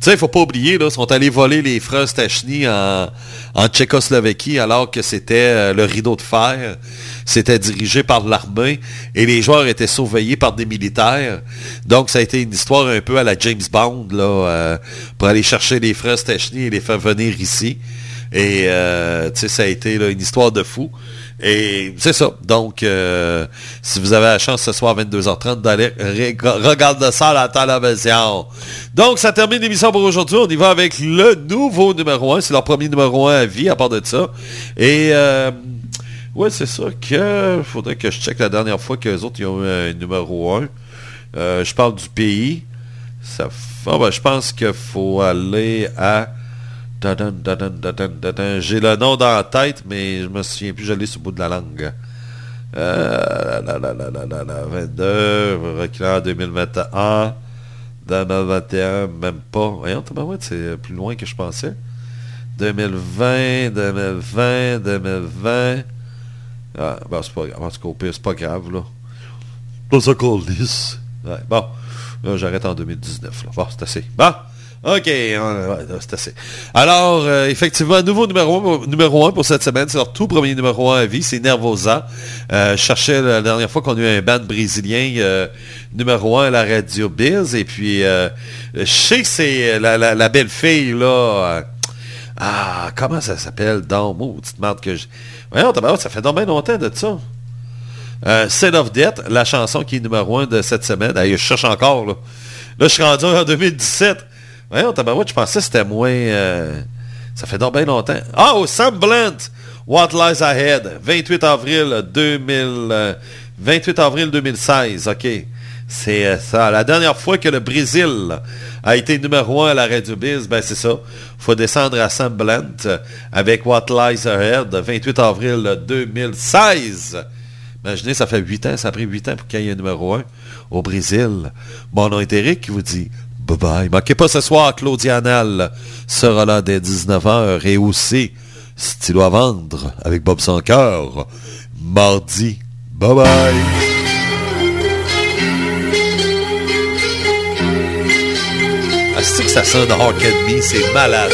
Tu sais, il faut pas oublier, là, ils sont allés voler les frères Stachny en, en Tchécoslovaquie alors que c'était euh, le rideau de fer. C'était dirigé par l'armée et les joueurs étaient surveillés par des militaires. Donc, ça a été une histoire un peu à la James Bond, là, euh, pour aller chercher les frères Stachny et les faire venir ici. Et, euh, ça a été une histoire de fou. Et c'est ça. Donc, euh, si vous avez la chance ce soir à 22h30 d'aller regarder ça à la télévision. Donc, ça termine l'émission pour aujourd'hui. On y va avec le nouveau numéro 1. C'est leur premier numéro 1 à vie, à part de ça. Et, euh, ouais, c'est ça que... faudrait que je check la dernière fois qu'eux autres, ils ont eu un numéro 1. Euh, je parle du pays. Ça, ah, ben, je pense qu'il faut aller à... J'ai le nom dans la tête, mais je me souviens plus, je l'ai sur le bout de la langue. Euh, la, la, la, la, la, la, 22, reculant en 2021, 2021, même pas. Voyons, c'est plus loin que je pensais. 2020, 2020, 2020. Ah, ben, c'est pas grave. En tout cas, c'est pas grave, là. Pas ça qu'on bon. Là, j'arrête en 2019. Là. Bon, c'est assez. Bon. OK, c'est assez. Alors, euh, effectivement, nouveau numéro, numéro 1 pour cette semaine. C'est leur tout premier numéro 1 à vie. C'est Nervosa. Euh, je cherchais la dernière fois qu'on a eu un band brésilien euh, numéro 1 à la radio Biz. Et puis, je sais que c'est la, belle fille, là. ah, comment ça s'appelle? Dans petite merde que je... Voyons, ça fait donc bien longtemps de ça. Euh, Sin of Death, la chanson qui est numéro 1 de cette semaine. Hey, je cherche encore, là. Là, je suis rendu en 2017. Voyons, tabarouette, je pensais que c'était moins... euh, Ça fait donc bien longtemps. Ah, oh, Sam Blunt! What Lies Ahead. 28 avril 2000... euh, 28 avril 2016, OK. C'est euh, ça. La dernière fois que le Brésil a été numéro un à la Radio Biz, ben c'est ça. faut descendre à Sam Blunt avec What Lies Ahead, 28 avril 2016. Imaginez, ça fait 8 ans, ça a pris 8 ans pour qu'il y ait un numéro 1 au Brésil. Mon nom est Eric qui vous dit bye bye. Manquez pas ce soir, Claudia Anal sera là dès 19h et aussi Stylo à vendre avec Bob Son Cœur, mardi. Bye bye. Ah, c'est que ça c'est malade.